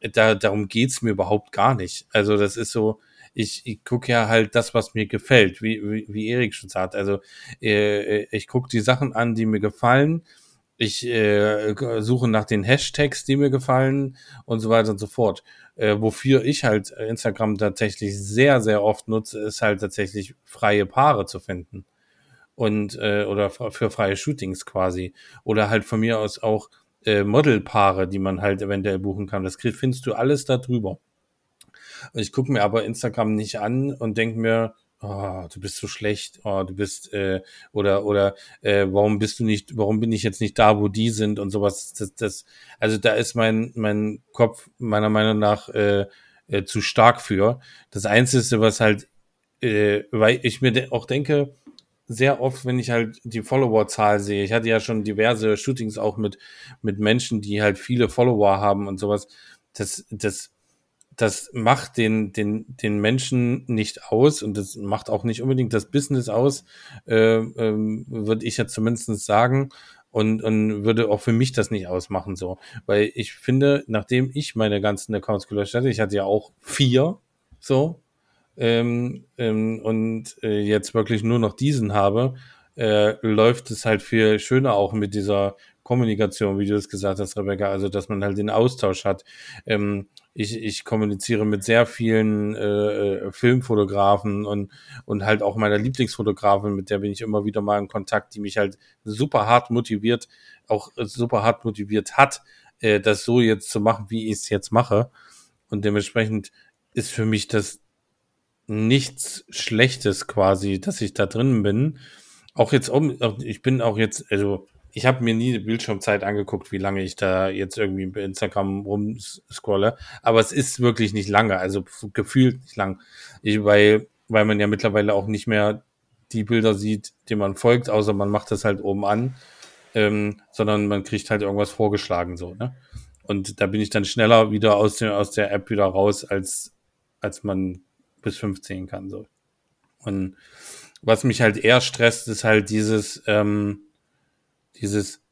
da, darum geht's mir überhaupt gar nicht. Also das ist so, ich, ich gucke ja halt das, was mir gefällt, wie, wie, wie Erik schon sagt. Also äh, ich gucke die Sachen an, die mir gefallen. Ich äh, suche nach den Hashtags, die mir gefallen und so weiter und so fort. Äh, wofür ich halt Instagram tatsächlich sehr, sehr oft nutze, ist halt tatsächlich freie Paare zu finden. Und, äh, oder für freie Shootings quasi. Oder halt von mir aus auch äh, Modelpaare, die man halt eventuell buchen kann. Das findest du alles da drüber. Und ich gucke mir aber Instagram nicht an und denke mir, oh, du bist so schlecht, oh, du bist äh, oder oder äh, warum bist du nicht, warum bin ich jetzt nicht da, wo die sind und sowas. Das, das, also da ist mein mein Kopf meiner Meinung nach äh, äh, zu stark für. Das Einzige, was halt, äh, weil ich mir de auch denke, sehr oft, wenn ich halt die Follower-Zahl sehe, ich hatte ja schon diverse Shootings auch mit mit Menschen, die halt viele Follower haben und sowas. Das das das macht den, den, den Menschen nicht aus und das macht auch nicht unbedingt das Business aus, äh, äh, würde ich jetzt zumindest sagen. Und, und würde auch für mich das nicht ausmachen, so. Weil ich finde, nachdem ich meine ganzen Accounts gelöscht hatte, ich hatte ja auch vier, so, ähm, ähm, und äh, jetzt wirklich nur noch diesen habe, äh, läuft es halt viel schöner auch mit dieser Kommunikation, wie du es gesagt hast, Rebecca, also dass man halt den Austausch hat. Ähm, ich, ich kommuniziere mit sehr vielen äh, äh, Filmfotografen und, und halt auch meiner Lieblingsfotografin, mit der bin ich immer wieder mal in Kontakt, die mich halt super hart motiviert, auch super hart motiviert hat, äh, das so jetzt zu machen, wie ich es jetzt mache. Und dementsprechend ist für mich das nichts Schlechtes quasi, dass ich da drin bin. Auch jetzt, ich bin auch jetzt, also ich habe mir nie die Bildschirmzeit angeguckt, wie lange ich da jetzt irgendwie bei Instagram rumscrolle. Aber es ist wirklich nicht lange, also gefühlt nicht lang. Ich, weil, weil man ja mittlerweile auch nicht mehr die Bilder sieht, denen man folgt, außer man macht das halt oben an, ähm, sondern man kriegt halt irgendwas vorgeschlagen so. Ne? Und da bin ich dann schneller wieder aus, der aus der App wieder raus, als, als man bis 15 kann. So. Und was mich halt eher stresst, ist halt dieses, ähm, dieses,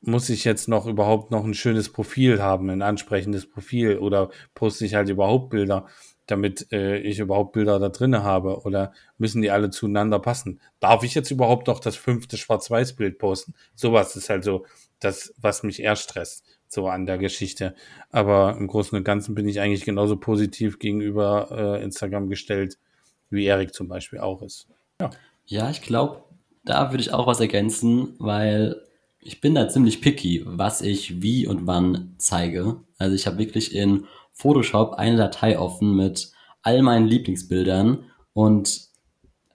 muss ich jetzt noch überhaupt noch ein schönes Profil haben, ein ansprechendes Profil oder poste ich halt überhaupt Bilder, damit äh, ich überhaupt Bilder da drinne habe oder müssen die alle zueinander passen? Darf ich jetzt überhaupt noch das fünfte Schwarz-Weiß-Bild posten? Sowas ist halt so das, was mich eher stresst, so an der Geschichte. Aber im Großen und Ganzen bin ich eigentlich genauso positiv gegenüber äh, Instagram gestellt, wie Erik zum Beispiel auch ist. Ja, ja ich glaube, da würde ich auch was ergänzen, weil ich bin da ziemlich picky, was ich wie und wann zeige. Also ich habe wirklich in Photoshop eine Datei offen mit all meinen Lieblingsbildern und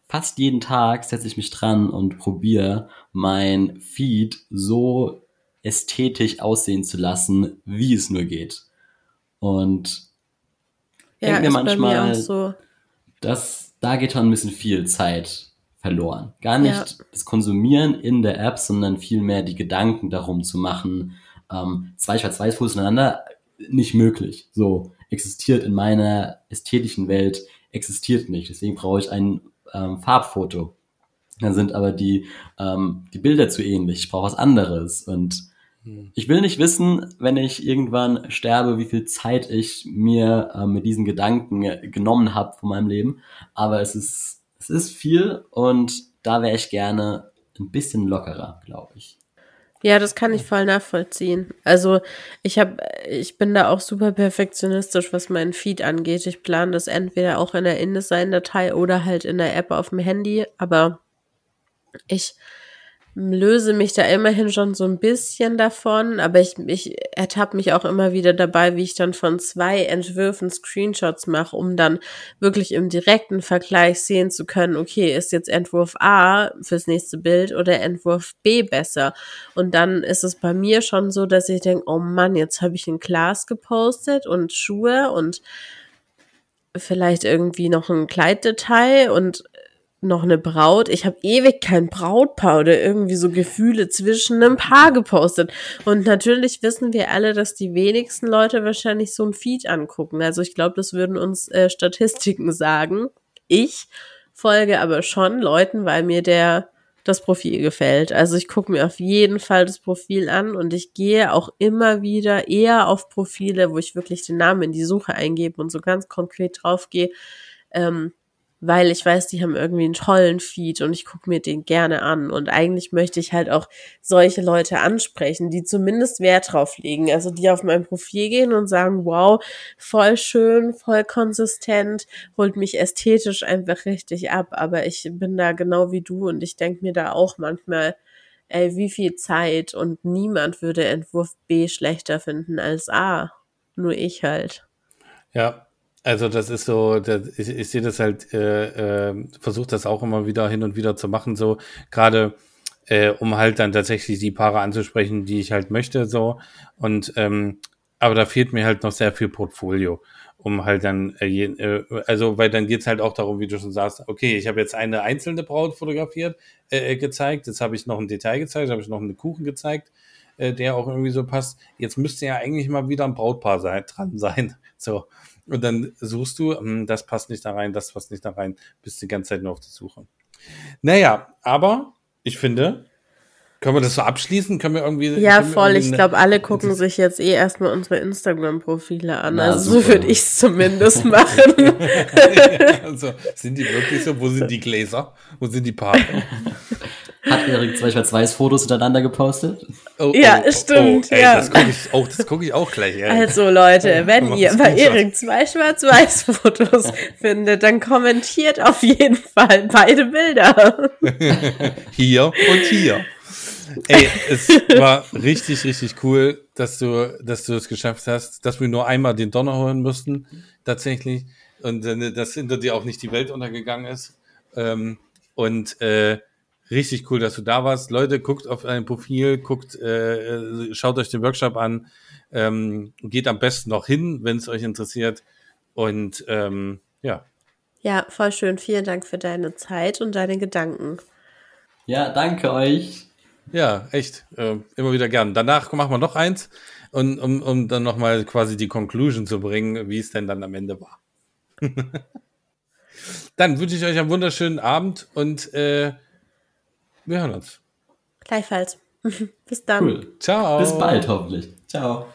fast jeden Tag setze ich mich dran und probiere mein Feed so ästhetisch aussehen zu lassen, wie es nur geht. Und ja, denke mir manchmal, so. dass da geht schon ein bisschen viel Zeit verloren. Gar nicht ja. das Konsumieren in der App, sondern vielmehr die Gedanken darum zu machen, ähm, zwei Schwarz-Weiß-Fotos ineinander, nicht möglich. So, existiert in meiner ästhetischen Welt, existiert nicht. Deswegen brauche ich ein ähm, Farbfoto. Dann sind aber die, ähm, die Bilder zu ähnlich. Ich brauche was anderes. Und hm. ich will nicht wissen, wenn ich irgendwann sterbe, wie viel Zeit ich mir äh, mit diesen Gedanken genommen habe von meinem Leben. Aber es ist es ist viel und da wäre ich gerne ein bisschen lockerer, glaube ich. Ja, das kann ich voll nachvollziehen. Also ich habe, ich bin da auch super perfektionistisch, was meinen Feed angeht. Ich plane das entweder auch in der InDesign-Datei oder halt in der App auf dem Handy. Aber ich löse mich da immerhin schon so ein bisschen davon, aber ich, ich ertappe mich auch immer wieder dabei, wie ich dann von zwei Entwürfen Screenshots mache, um dann wirklich im direkten Vergleich sehen zu können, okay, ist jetzt Entwurf A fürs nächste Bild oder Entwurf B besser? Und dann ist es bei mir schon so, dass ich denke, oh Mann, jetzt habe ich ein Glas gepostet und Schuhe und vielleicht irgendwie noch ein Kleiddetail und noch eine Braut. Ich habe ewig kein Brautpaar oder irgendwie so Gefühle zwischen einem Paar gepostet. Und natürlich wissen wir alle, dass die wenigsten Leute wahrscheinlich so ein Feed angucken. Also ich glaube, das würden uns äh, Statistiken sagen. Ich folge aber schon Leuten, weil mir der das Profil gefällt. Also ich gucke mir auf jeden Fall das Profil an und ich gehe auch immer wieder eher auf Profile, wo ich wirklich den Namen in die Suche eingebe und so ganz konkret drauf gehe. Ähm, weil ich weiß, die haben irgendwie einen tollen Feed und ich gucke mir den gerne an. Und eigentlich möchte ich halt auch solche Leute ansprechen, die zumindest Wert drauf legen. Also die auf mein Profil gehen und sagen, wow, voll schön, voll konsistent, holt mich ästhetisch einfach richtig ab. Aber ich bin da genau wie du und ich denke mir da auch manchmal, ey, wie viel Zeit und niemand würde Entwurf B schlechter finden als A. Nur ich halt. Ja, also das ist so, das, ich, ich sehe das halt, äh, äh, versuche das auch immer wieder hin und wieder zu machen, so gerade äh, um halt dann tatsächlich die Paare anzusprechen, die ich halt möchte, so. Und ähm, aber da fehlt mir halt noch sehr viel Portfolio, um halt dann, äh, äh, also weil dann geht's halt auch darum, wie du schon sagst, okay, ich habe jetzt eine einzelne Braut fotografiert, äh, äh gezeigt, jetzt habe ich noch ein Detail gezeigt, habe ich noch einen Kuchen gezeigt, äh, der auch irgendwie so passt. Jetzt müsste ja eigentlich mal wieder ein Brautpaar sein, dran sein. So. Und dann suchst du, hm, das passt nicht da rein, das passt nicht da rein, bist die ganze Zeit nur auf der Suche. Naja, aber ich finde, können wir das so abschließen? Können wir irgendwie. Ja, wir voll. irgendwie Ich glaube, alle gucken sich jetzt eh erstmal unsere Instagram-Profile an. Na, also so würde ich es zumindest machen. also, sind die wirklich so? Wo sind die Gläser? Wo sind die Partner? Hat Erik zwei Schwarz-Weiß-Fotos hintereinander gepostet? Oh, Ja, stimmt, ey, ja. Das gucke ich, auch- das guck ich auch gleich. Ey. Also Leute, wenn ihr bei. Erik zwei Schwarz-Weiß-Fotos findet, dann kommentiert auf jeden Fall beide Bilder. hier und hier. Ey, es war richtig, richtig cool, dass du, dass du es geschafft hast, dass wir nur einmal den Donner holen mussten, tatsächlich. Und äh, dass hinter dir auch nicht die Welt untergegangen ist. Ähm, und äh, richtig cool, dass du da warst. Leute, guckt auf dein Profil, guckt, äh, äh, schaut euch den Workshop an, ähm, geht am besten noch hin, wenn es euch interessiert. Und ähm, ja, Ja, voll schön. Vielen Dank für deine Zeit und deine Gedanken. Ja, danke euch. Ja, echt. Äh, immer wieder gern. Danach machen wir noch eins, und, um, um dann nochmal quasi die Conclusion zu bringen, wie es denn dann am Ende war. dann wünsche ich euch einen wunderschönen Abend und äh, wir hören uns. Gleichfalls. Bis dann. Cool. Ciao. Bis bald hoffentlich. Ciao.